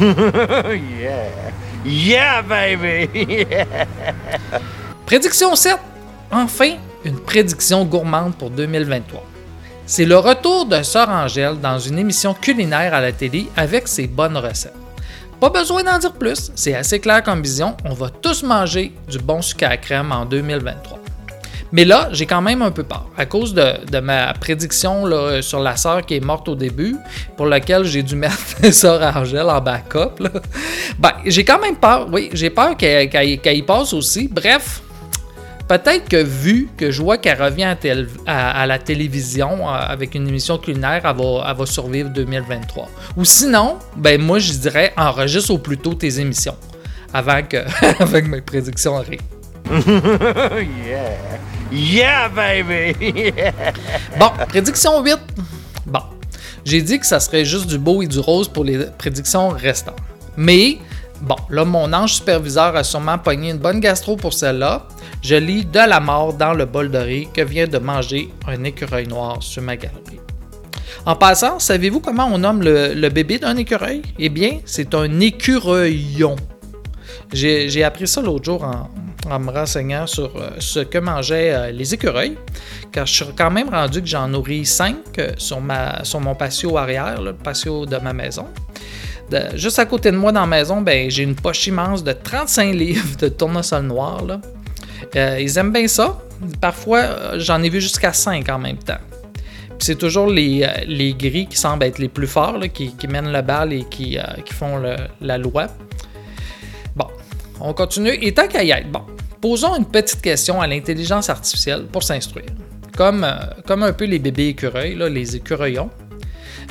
yeah. Yeah, baby. <laughs> Prédiction 7. Enfin, une prédiction gourmande pour 2023. C'est le retour de Sœur Angèle dans une émission culinaire à la télé avec ses bonnes recettes. Pas besoin d'en dire plus, c'est assez clair comme vision, on va tous manger du bon sucre à crème en 2023. Mais là, j'ai quand même un peu peur à cause de, ma prédiction sur la sœur qui est morte au début, pour laquelle j'ai dû <laughs> mettre sœur Angèle en backup. Ben, j'ai quand même peur, oui, j'ai peur qu'elle y passe aussi. Bref, peut-être que vu que je vois qu'elle revient à, la télévision euh, avec une émission culinaire, elle va, elle va survivre 2023. Ou sinon, ben moi je dirais enregistre au plus tôt tes émissions avant que, <laughs> avant que mes prédictions arrivent. <laughs> yeah. Yeah, baby. <laughs> Bon, prédiction 8. Bon, j'ai dit que ça serait juste du beau et du rose pour les prédictions restantes. Mais, bon, là, mon ange superviseur a sûrement pogné une bonne gastro pour celle-là. Je lis de la mort dans le bol de riz que vient de manger un écureuil noir sur ma galerie. En passant, savez-vous comment on nomme le, le bébé d'un écureuil? Eh bien, c'est un écureuillon. J'ai j'ai appris ça l'autre jour en, en me renseignant sur euh, ce que mangeaient euh, les écureuils, car je suis quand même rendu que j'en nourris 5 sur, ma, sur mon patio arrière, le patio de ma maison. Juste à côté de moi dans la maison, ben, j'ai une poche immense de 35 <laughs> livres de tournesol noir. Euh, ils aiment bien ça. Parfois, euh, j'en ai vu jusqu'à 5 en même temps. C'est toujours les, euh, les gris qui semblent être les plus forts, qui, qui mènent le bal et qui, euh, qui font la loi. On continue. Et tant qu'à y être, bon, posons une petite question à l'intelligence artificielle pour s'instruire. Comme, euh, comme un peu les bébés écureuils, là, les écureuillons.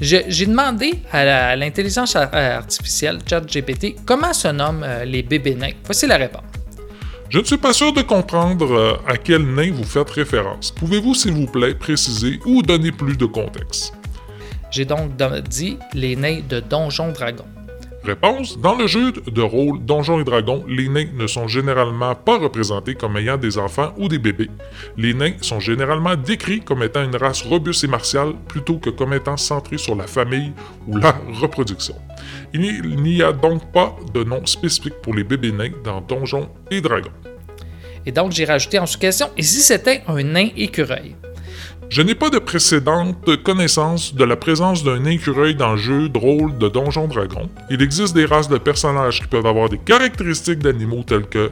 J'ai demandé à l'intelligence ar- artificielle, ChatGPT, comment se nomment euh, les bébés nains? Voici la réponse. Je ne suis pas sûr de comprendre euh, à quel nain vous faites référence. Pouvez-vous, s'il vous plaît, préciser ou donner plus de contexte? J'ai donc do- dit les nains de Donjon Dragon. Dans le jeu de rôle Donjons et Dragons, les nains ne sont généralement pas représentés comme ayant des enfants ou des bébés. Les nains sont généralement décrits comme étant une race robuste et martiale plutôt que comme étant centrée sur la famille ou la reproduction. Il n'y- il n'y a donc pas de nom spécifique pour les bébés nains dans Donjons et Dragons. Et donc, j'ai rajouté en sous-question, et si c'était un nain écureuil? Je n'ai pas de précédente connaissance de la présence d'un écureuil dans le jeu de rôle de Donjon Dragon. Il existe des races de personnages qui peuvent avoir des caractéristiques d'animaux telles que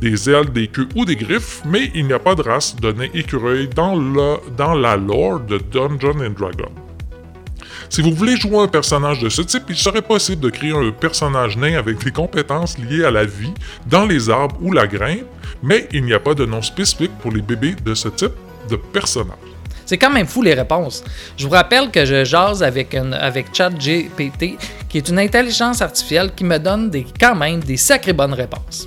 des ailes, des queues ou des griffes, mais il n'y a pas de race de nain écureuil dans, dans la lore de Dungeon and Dragon. Si vous voulez jouer un personnage de ce type, il serait possible de créer un personnage nain avec des compétences liées à la vie, dans les arbres ou la grimpe, mais il n'y a pas de nom spécifique pour les bébés de ce type de personnage. C'est quand même fou les réponses. Je vous rappelle que je jase avec, avec ChatGPT, qui est une intelligence artificielle qui me donne des, quand même des sacrées bonnes réponses.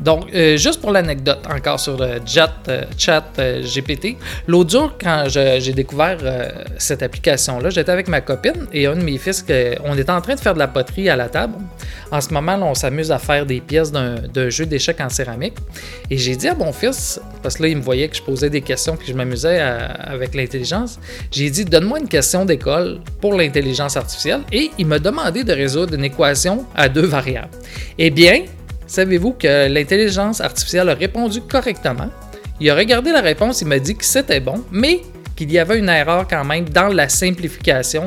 Donc, euh, juste pour l'anecdote, encore sur le chat, euh, chat euh, GPT, jour, quand j'ai découvert euh, cette application-là, j'étais avec ma copine et un de mes fils, on était en train de faire de la poterie à la table. En ce moment, on s'amuse à faire des pièces d'un jeu d'échecs en céramique. Et j'ai dit à mon fils, parce que là, il me voyait que je posais des questions que je m'amusais avec l'intelligence, j'ai dit Donne-moi une question d'école pour l'intelligence artificielle. Et il m'a demandé de résoudre une équation à deux variables. Eh bien, savez-vous que l'intelligence artificielle a répondu correctement? Il a regardé la réponse, il m'a dit que c'était bon, mais qu'il y avait une erreur quand même dans la simplification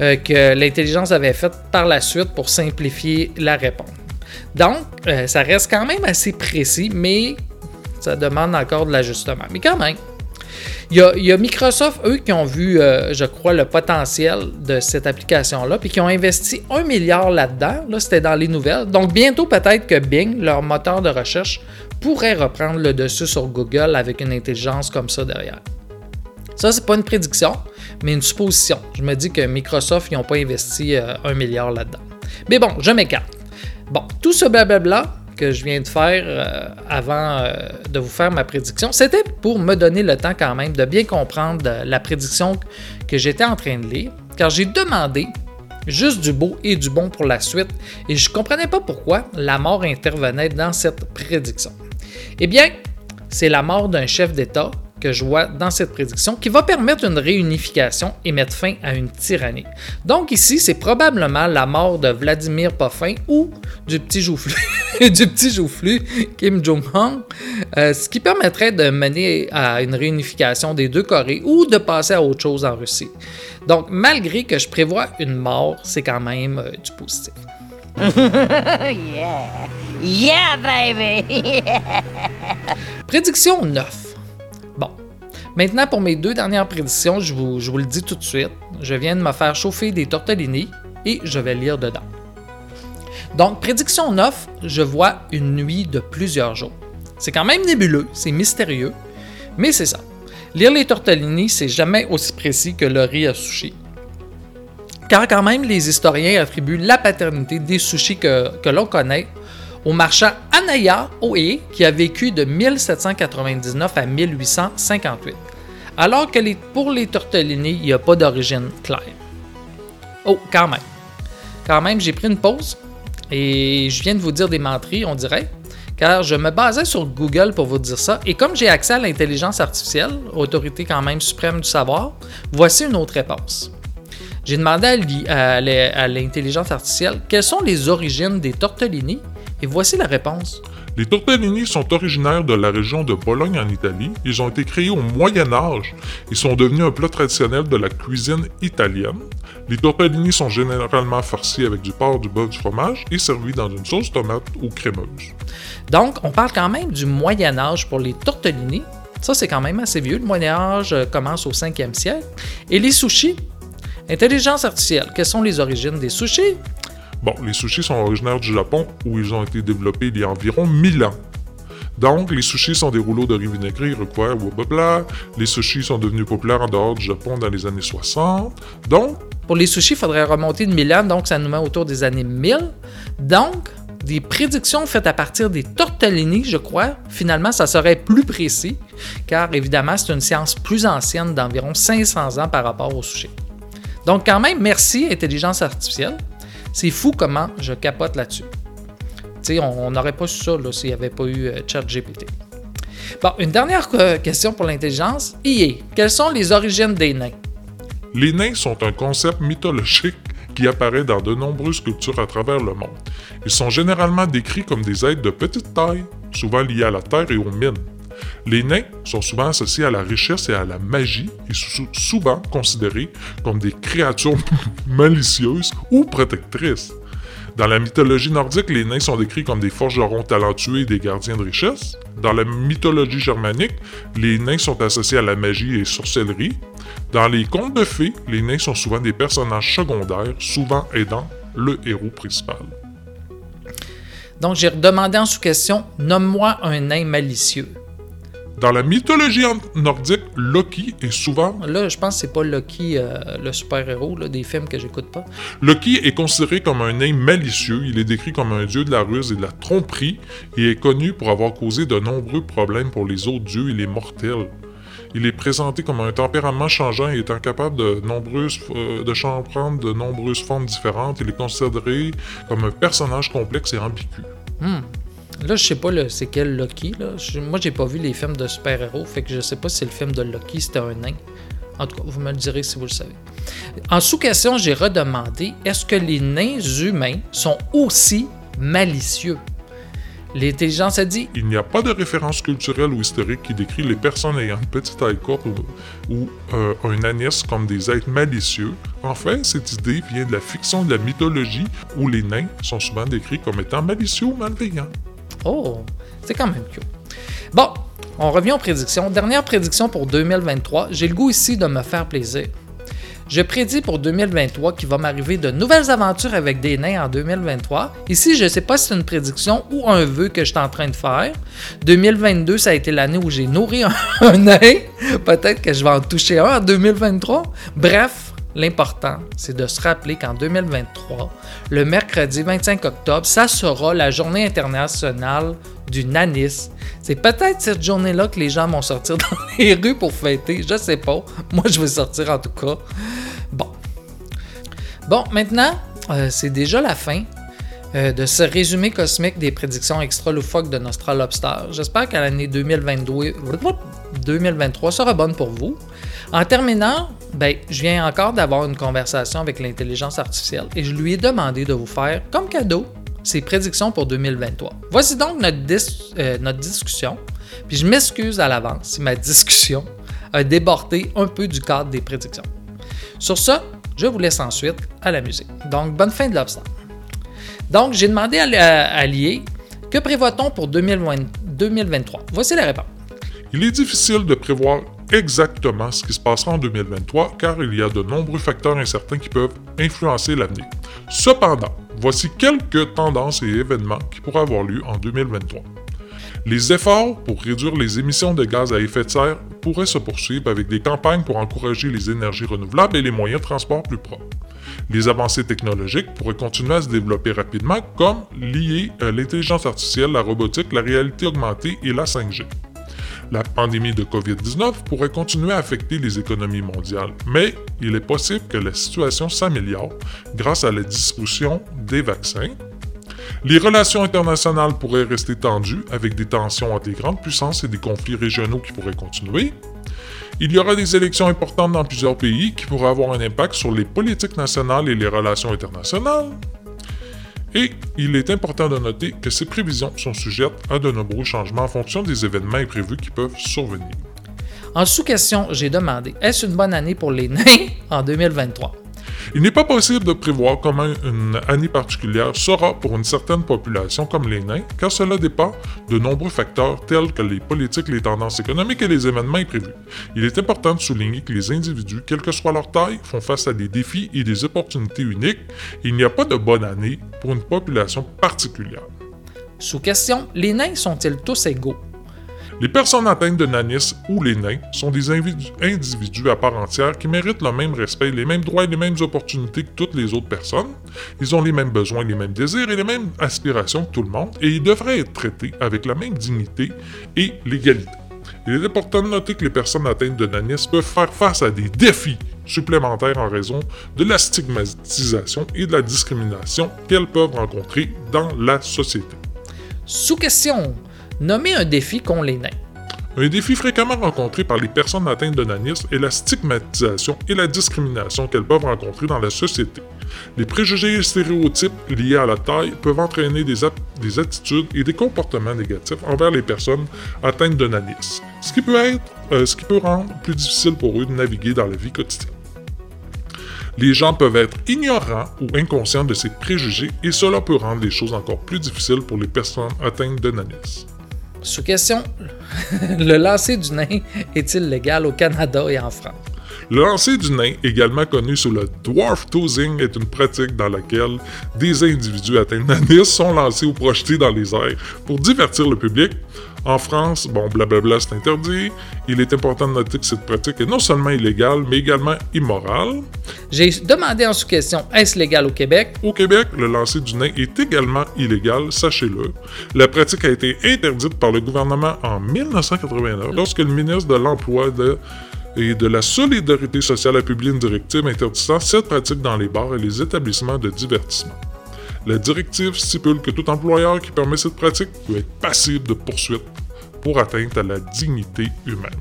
euh, que l'intelligence avait faite par la suite pour simplifier la réponse. Donc, euh, ça reste quand même assez précis, mais ça demande encore de l'ajustement. Mais quand même, il y, a, Microsoft, eux, qui ont vu, euh, je crois, le potentiel de cette application-là, puis qui ont investi un milliard là-dedans. Là, c'était dans les nouvelles. Donc, bientôt, peut-être que Bing, leur moteur de recherche, pourrait reprendre le dessus sur Google avec une intelligence comme ça derrière. Ça, c'est pas une prédiction, mais une supposition. Je me dis que Microsoft, ils n'ont pas investi euh, un milliard là-dedans. Mais bon, je m'écarte. Bon, tout ce blablabla que je viens de faire euh, avant euh, de vous faire ma prédiction, c'était pour me donner le temps quand même de bien comprendre euh, la prédiction que j'étais en train de lire, car j'ai demandé juste du beau et du bon pour la suite, et je comprenais pas pourquoi la mort intervenait dans cette prédiction. Eh bien, c'est la mort d'un chef d'État que je vois dans cette prédiction qui va permettre une réunification et mettre fin à une tyrannie. Donc ici, c'est probablement la mort de Vladimir Poffin ou du petit joufflu, <laughs> du petit joufflu Kim Jong-un, euh, ce qui permettrait de mener à une réunification des deux Corées ou de passer à autre chose en Russie. Donc malgré que je prévois une mort, c'est quand même euh, du positif. <laughs> yeah. Yeah, baby. <laughs> Prédiction 9. Maintenant, pour mes deux dernières prédictions, je vous, le dis tout de suite. Je viens de me faire chauffer des tortellini et je vais lire dedans. Donc, prédiction 9, je vois une nuit de plusieurs jours. C'est quand même nébuleux, c'est mystérieux, mais c'est ça. Lire les tortellini, c'est jamais aussi précis que le riz à sushi. Car quand même, les historiens attribuent la paternité des sushis que l'on connaît au marchand Anaya Oe, qui a vécu de 1799 à 1858. Alors que pour les tortellini, il n'y a pas d'origine claire. Oh, quand même. Quand même, j'ai pris une pause et je viens de vous dire des menteries, on dirait, car je me basais sur Google pour vous dire ça. Et comme j'ai accès à l'intelligence artificielle, autorité quand même suprême du savoir, voici une autre réponse. J'ai demandé à l'intelligence artificielle quelles sont les origines des tortellini? Et voici la réponse. Les tortellini sont originaires de la région de Bologne en Italie. Ils ont été créés au Moyen Âge et sont devenus un plat traditionnel de la cuisine italienne. Les tortellini sont généralement farcis avec du porc, du bœuf, du fromage et servis dans une sauce tomate ou crémeuse. Donc, on parle quand même du Moyen Âge pour les tortellini. Ça, c'est quand même assez vieux. Le Moyen Âge euh, commence au 5e siècle. Et les sushis, intelligence artificielle. Quelles sont les origines des sushis? Bon, les sushis sont originaires du Japon où ils ont été développés il y a environ 1000 ans. Donc, les sushis sont des rouleaux de riz vinaigré recouverts blablabla. Les sushis sont devenus populaires en dehors du Japon dans les années 60. Donc, Pour les sushis, il faudrait remonter de 1000 ans, donc ça nous met autour des années 1000. Donc, des prédictions faites à partir des tortellini, je crois, finalement, ça serait plus précis, car évidemment, c'est une science plus ancienne d'environ 500 ans par rapport au sushi. Donc, quand même, merci, intelligence artificielle. C'est fou comment je capote là-dessus. Tu on n'aurait pas su ça s'il n'y avait pas eu euh, ChatGPT. Bon, une dernière euh, question pour l'intelligence. IA, quelles sont les origines des nains? Les nains sont un concept mythologique qui apparaît dans de nombreuses cultures à travers le monde. Ils sont généralement décrits comme des êtres de petite taille, souvent liés à la terre et aux mines. Les nains sont souvent associés à la richesse et à la magie et sou- souvent considérés comme des créatures <laughs> malicieuses ou protectrices. Dans la mythologie nordique, les nains sont décrits comme des forgerons talentueux et des gardiens de richesse. Dans la mythologie germanique, les nains sont associés à la magie et sorcellerie. Dans les contes de fées, les nains sont souvent des personnages secondaires, souvent aidant le héros principal. Donc, j'ai redemandé en sous-question Nomme-moi un nain malicieux. Dans la mythologie nordique, Loki est souvent Là, je pense que c'est pas Loki, euh, le super-héros des films que j'écoute pas. Loki est considéré comme un nain malicieux, il est décrit comme un dieu de la ruse et de la tromperie et est connu pour avoir causé de nombreux problèmes pour les autres dieux et les mortels. Il est présenté comme un tempérament changeant et étant capable de, nombreuses, euh, de prendre de nombreuses formes différentes. Il est considéré comme un personnage complexe et ambigu. Là, je sais pas c'est quel Loki. Là. Je- moi, j'ai pas vu les films de super-héros, fait que je sais pas si le film de Loki c'était un nain. En tout cas, vous me le direz si vous le savez. En sous-question, j'ai redemandé est-ce que les nains humains sont aussi malicieux? L'intelligence a dit Il n'y a pas de référence culturelle ou historique qui décrit les personnes ayant une petite taille courte ou, euh, un anis comme des êtres malicieux. En fait, cette idée vient de la fiction de la mythologie où les nains sont souvent décrits comme étant malicieux ou malveillants. Oh, c'est quand même cute. Bon, on revient aux prédictions. Dernière prédiction pour 2023. J'ai le goût ici de me faire plaisir. Je prédis pour 2023 qu'il va m'arriver de nouvelles aventures avec des nains en 2023. Ici, je ne sais pas si c'est une prédiction ou un vœu que je suis en train de faire. 2022, ça a été l'année où j'ai nourri un, <laughs> un nain. Peut-être que je vais en toucher un en 2023. Bref, l'important, c'est de se rappeler qu'en 2023, le mercredi 25 octobre, ça sera la journée internationale du nanis. C'est peut-être cette journée-là que les gens vont sortir <laughs> dans les rues pour fêter, je sais pas. Moi, je vais sortir en tout cas. Bon. Bon, maintenant, euh, c'est déjà la fin euh, de ce résumé cosmique des prédictions extra loufoques de Nostra Lobster. J'espère que l'année 2022 2023 sera bonne pour vous. En terminant, ben, je viens encore d'avoir une conversation avec l'intelligence artificielle et je lui ai demandé de vous faire comme cadeau ses prédictions pour 2023. Voici donc euh, notre discussion. Puis je m'excuse à l'avance si ma discussion a débordé un peu du cadre des prédictions. Sur ce, je vous laisse ensuite à la musique. Donc, bonne fin de l'obstacle. Donc, j'ai demandé à, Lié que prévoit-on pour 2020 2023 Voici la réponse. Il est difficile de prévoir exactement ce qui se passera en 2023 car il y a de nombreux facteurs incertains qui peuvent influencer l'avenir. Cependant, voici quelques tendances et événements qui pourraient avoir lieu en 2023. Les efforts pour réduire les émissions de gaz à effet de serre pourraient se poursuivre avec des campagnes pour encourager les énergies renouvelables et les moyens de transport plus propres. Les avancées technologiques pourraient continuer à se développer rapidement, comme liées à l'intelligence artificielle, la robotique, la réalité augmentée et la 5G. La pandémie de COVID-19 pourrait continuer à affecter les économies mondiales, mais il est possible que la situation s'améliore grâce à la distribution des vaccins. Les relations internationales pourraient rester tendues avec des tensions entre les grandes puissances et des conflits régionaux qui pourraient continuer. Il y aura des élections importantes dans plusieurs pays qui pourraient avoir un impact sur les politiques nationales et les relations internationales. Et il est important de noter que ces prévisions sont sujettes à de nombreux changements en fonction des événements imprévus qui peuvent survenir. En sous-question, j'ai demandé est-ce une bonne année pour les nains en 2023 Il n'est pas possible de prévoir comment une année particulière sera pour une certaine population comme les nains, car cela dépend de nombreux facteurs tels que les politiques, les tendances économiques et les événements imprévus. Il est important de souligner que les individus, quelle que soit leur taille, font face à des défis et des opportunités uniques. Il n'y a pas de bonne année pour une population particulière. Sous-question les nains sont-ils tous égaux? Les personnes atteintes de nanisme ou les nains sont des individus, à part entière qui méritent le même respect, les mêmes droits et les mêmes opportunités que toutes les autres personnes. Ils ont les mêmes besoins, les mêmes désirs et les mêmes aspirations que tout le monde et ils devraient être traités avec la même dignité et l'égalité. Il est important de noter que les personnes atteintes de nanisme peuvent faire face à des défis supplémentaires en raison de la stigmatisation et de la discrimination qu'elles peuvent rencontrer dans la société. Sous-question nommez un défi qu'ont les nains. Un défi fréquemment rencontré par les personnes atteintes de nanisme est la stigmatisation et la discrimination qu'elles peuvent rencontrer dans la société. Les préjugés et stéréotypes liés à la taille peuvent entraîner des, attitudes et des comportements négatifs envers les personnes atteintes de nanisme, ce qui peut, euh, ce qui peut rendre plus difficile pour eux de naviguer dans la vie quotidienne. Les gens peuvent être ignorants ou inconscients de ces préjugés et cela peut rendre les choses encore plus difficiles pour les personnes atteintes de nanisme. Sous question, <laughs> le lancer du nain est-il légal au Canada et en France? Le lancer du nain, également connu sous le dwarf tossing, est une pratique dans laquelle des individus atteints de nanisme sont lancés ou projetés dans les airs pour divertir le public. En France, bon, blablabla, c'est interdit. Il est important de noter que cette pratique est non seulement illégale, mais également immorale. J'ai demandé en sous-question, est-ce légal au Québec? Au Québec, le lancer du nain est également illégal, sachez-le. La pratique a été interdite par le gouvernement en 1989 lorsque le ministre de l'Emploi de- et de la Solidarité sociale a publié une directive interdisant cette pratique dans les bars et les établissements de divertissement. La directive stipule que tout employeur qui permet cette pratique peut être passible de poursuites pour atteinte à la dignité humaine.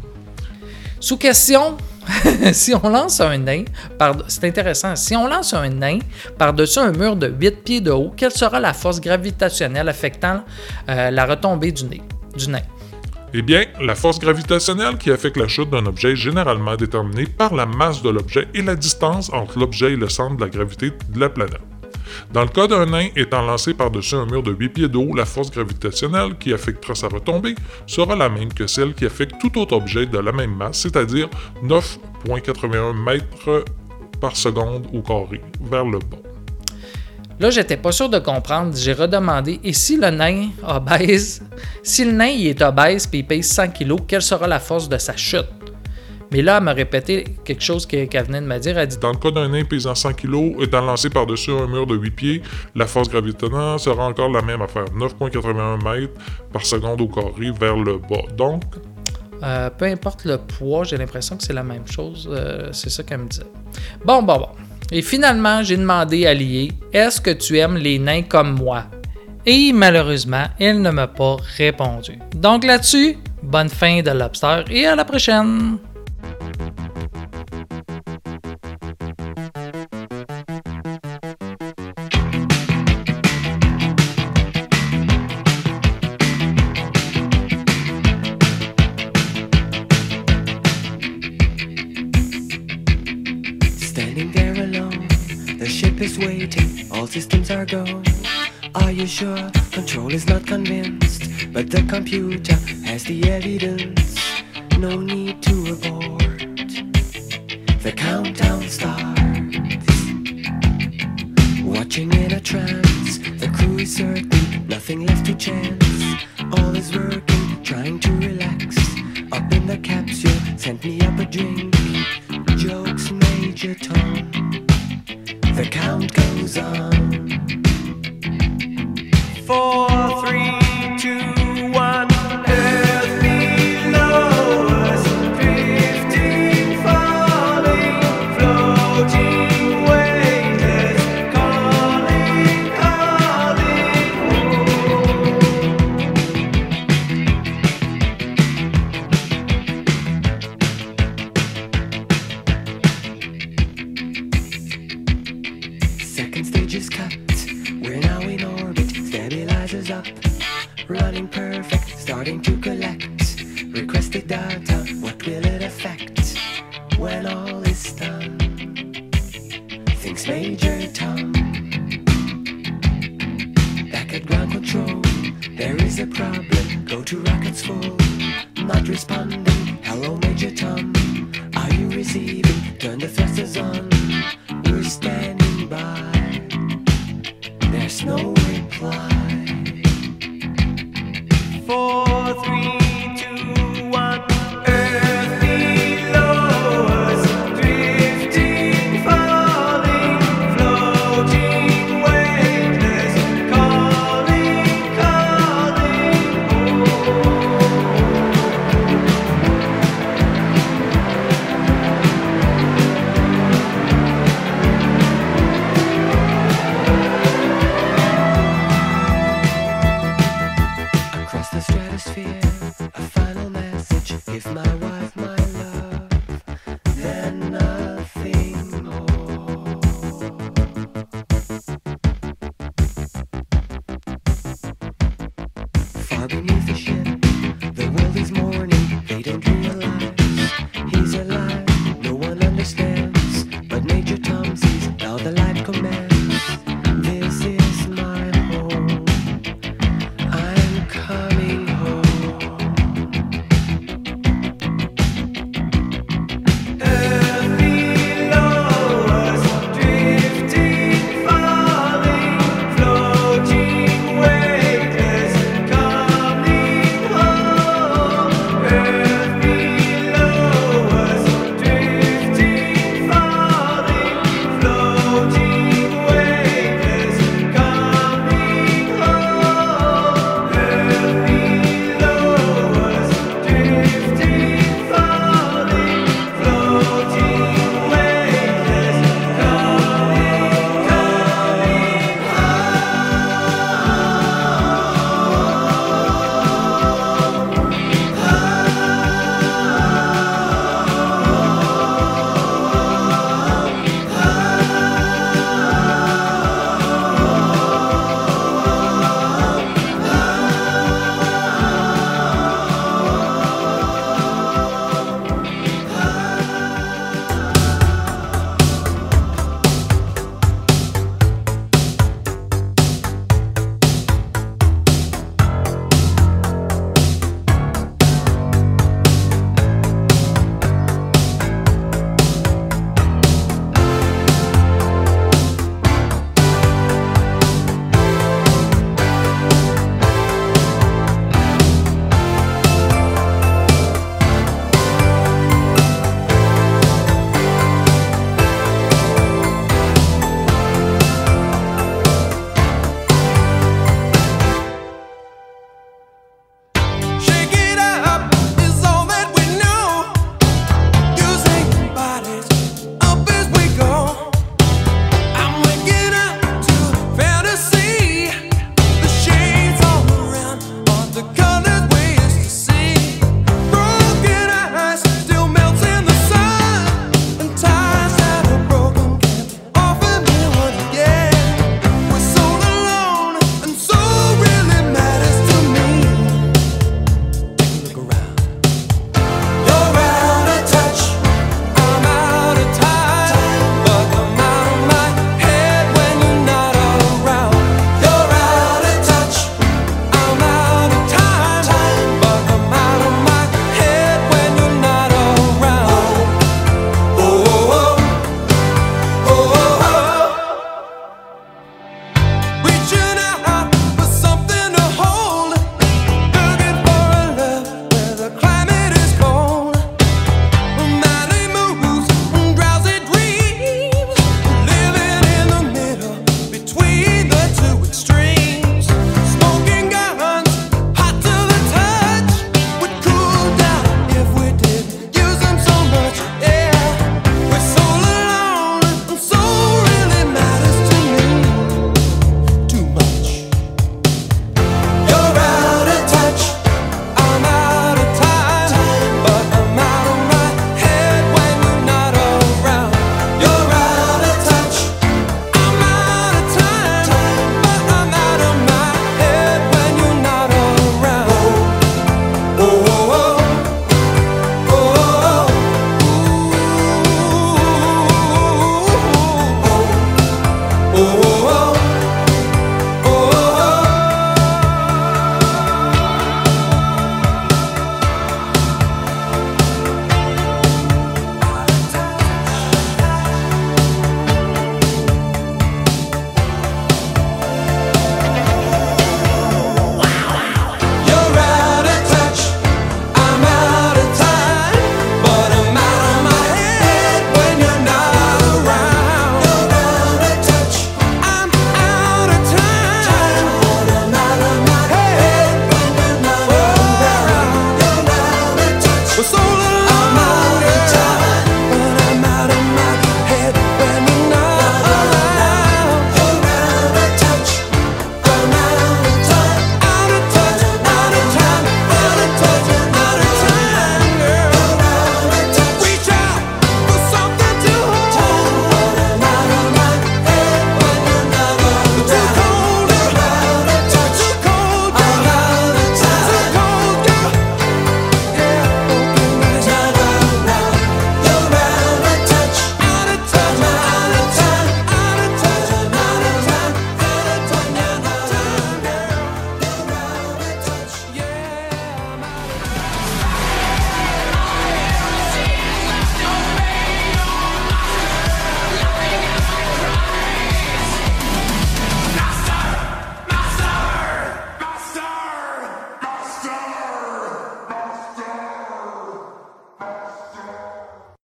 Sous question, <laughs> si on lance un nain, par... c'est intéressant, si on lance un nain par-dessus un mur de 8 pieds de haut, quelle sera la force gravitationnelle affectant euh, la retombée du, nez, du nain? Eh bien, la force gravitationnelle qui affecte la chute d'un objet est généralement déterminée par la masse de l'objet et la distance entre l'objet et le centre de la gravité de la planète. Dans le cas d'un nain étant lancé par-dessus un mur de 8 pieds d'eau, la force gravitationnelle qui affectera sa retombée sera la même que celle qui affecte tout autre objet de la même masse, c'est-à-dire 9,81 mètres par seconde au carré vers le bas. Là, j'étais pas sûr de comprendre. J'ai redemandé. Et si le nain obèse, si le nain il est obèse et il pèse 100 kg, quelle sera la force de sa chute? Mais là, elle m'a répété quelque chose que- qu'elle venait de me dire. Elle dit Dans le cas d'un nain pesant 100 kg étant lancé par-dessus un mur de 8 pieds, la force gravitationnelle sera encore la même affaire, 9,81 mètres par seconde au carré vers le bas. Donc, euh, peu importe le poids, j'ai l'impression que c'est la même chose. Euh, c'est ça qu'elle me disait. Bon, bon, bon. Et finalement, j'ai demandé à Lié Est-ce que tu aimes les nains comme moi? Et malheureusement, elle ne m'a pas répondu. Donc là-dessus, bonne fin de Lobster et à la prochaine computer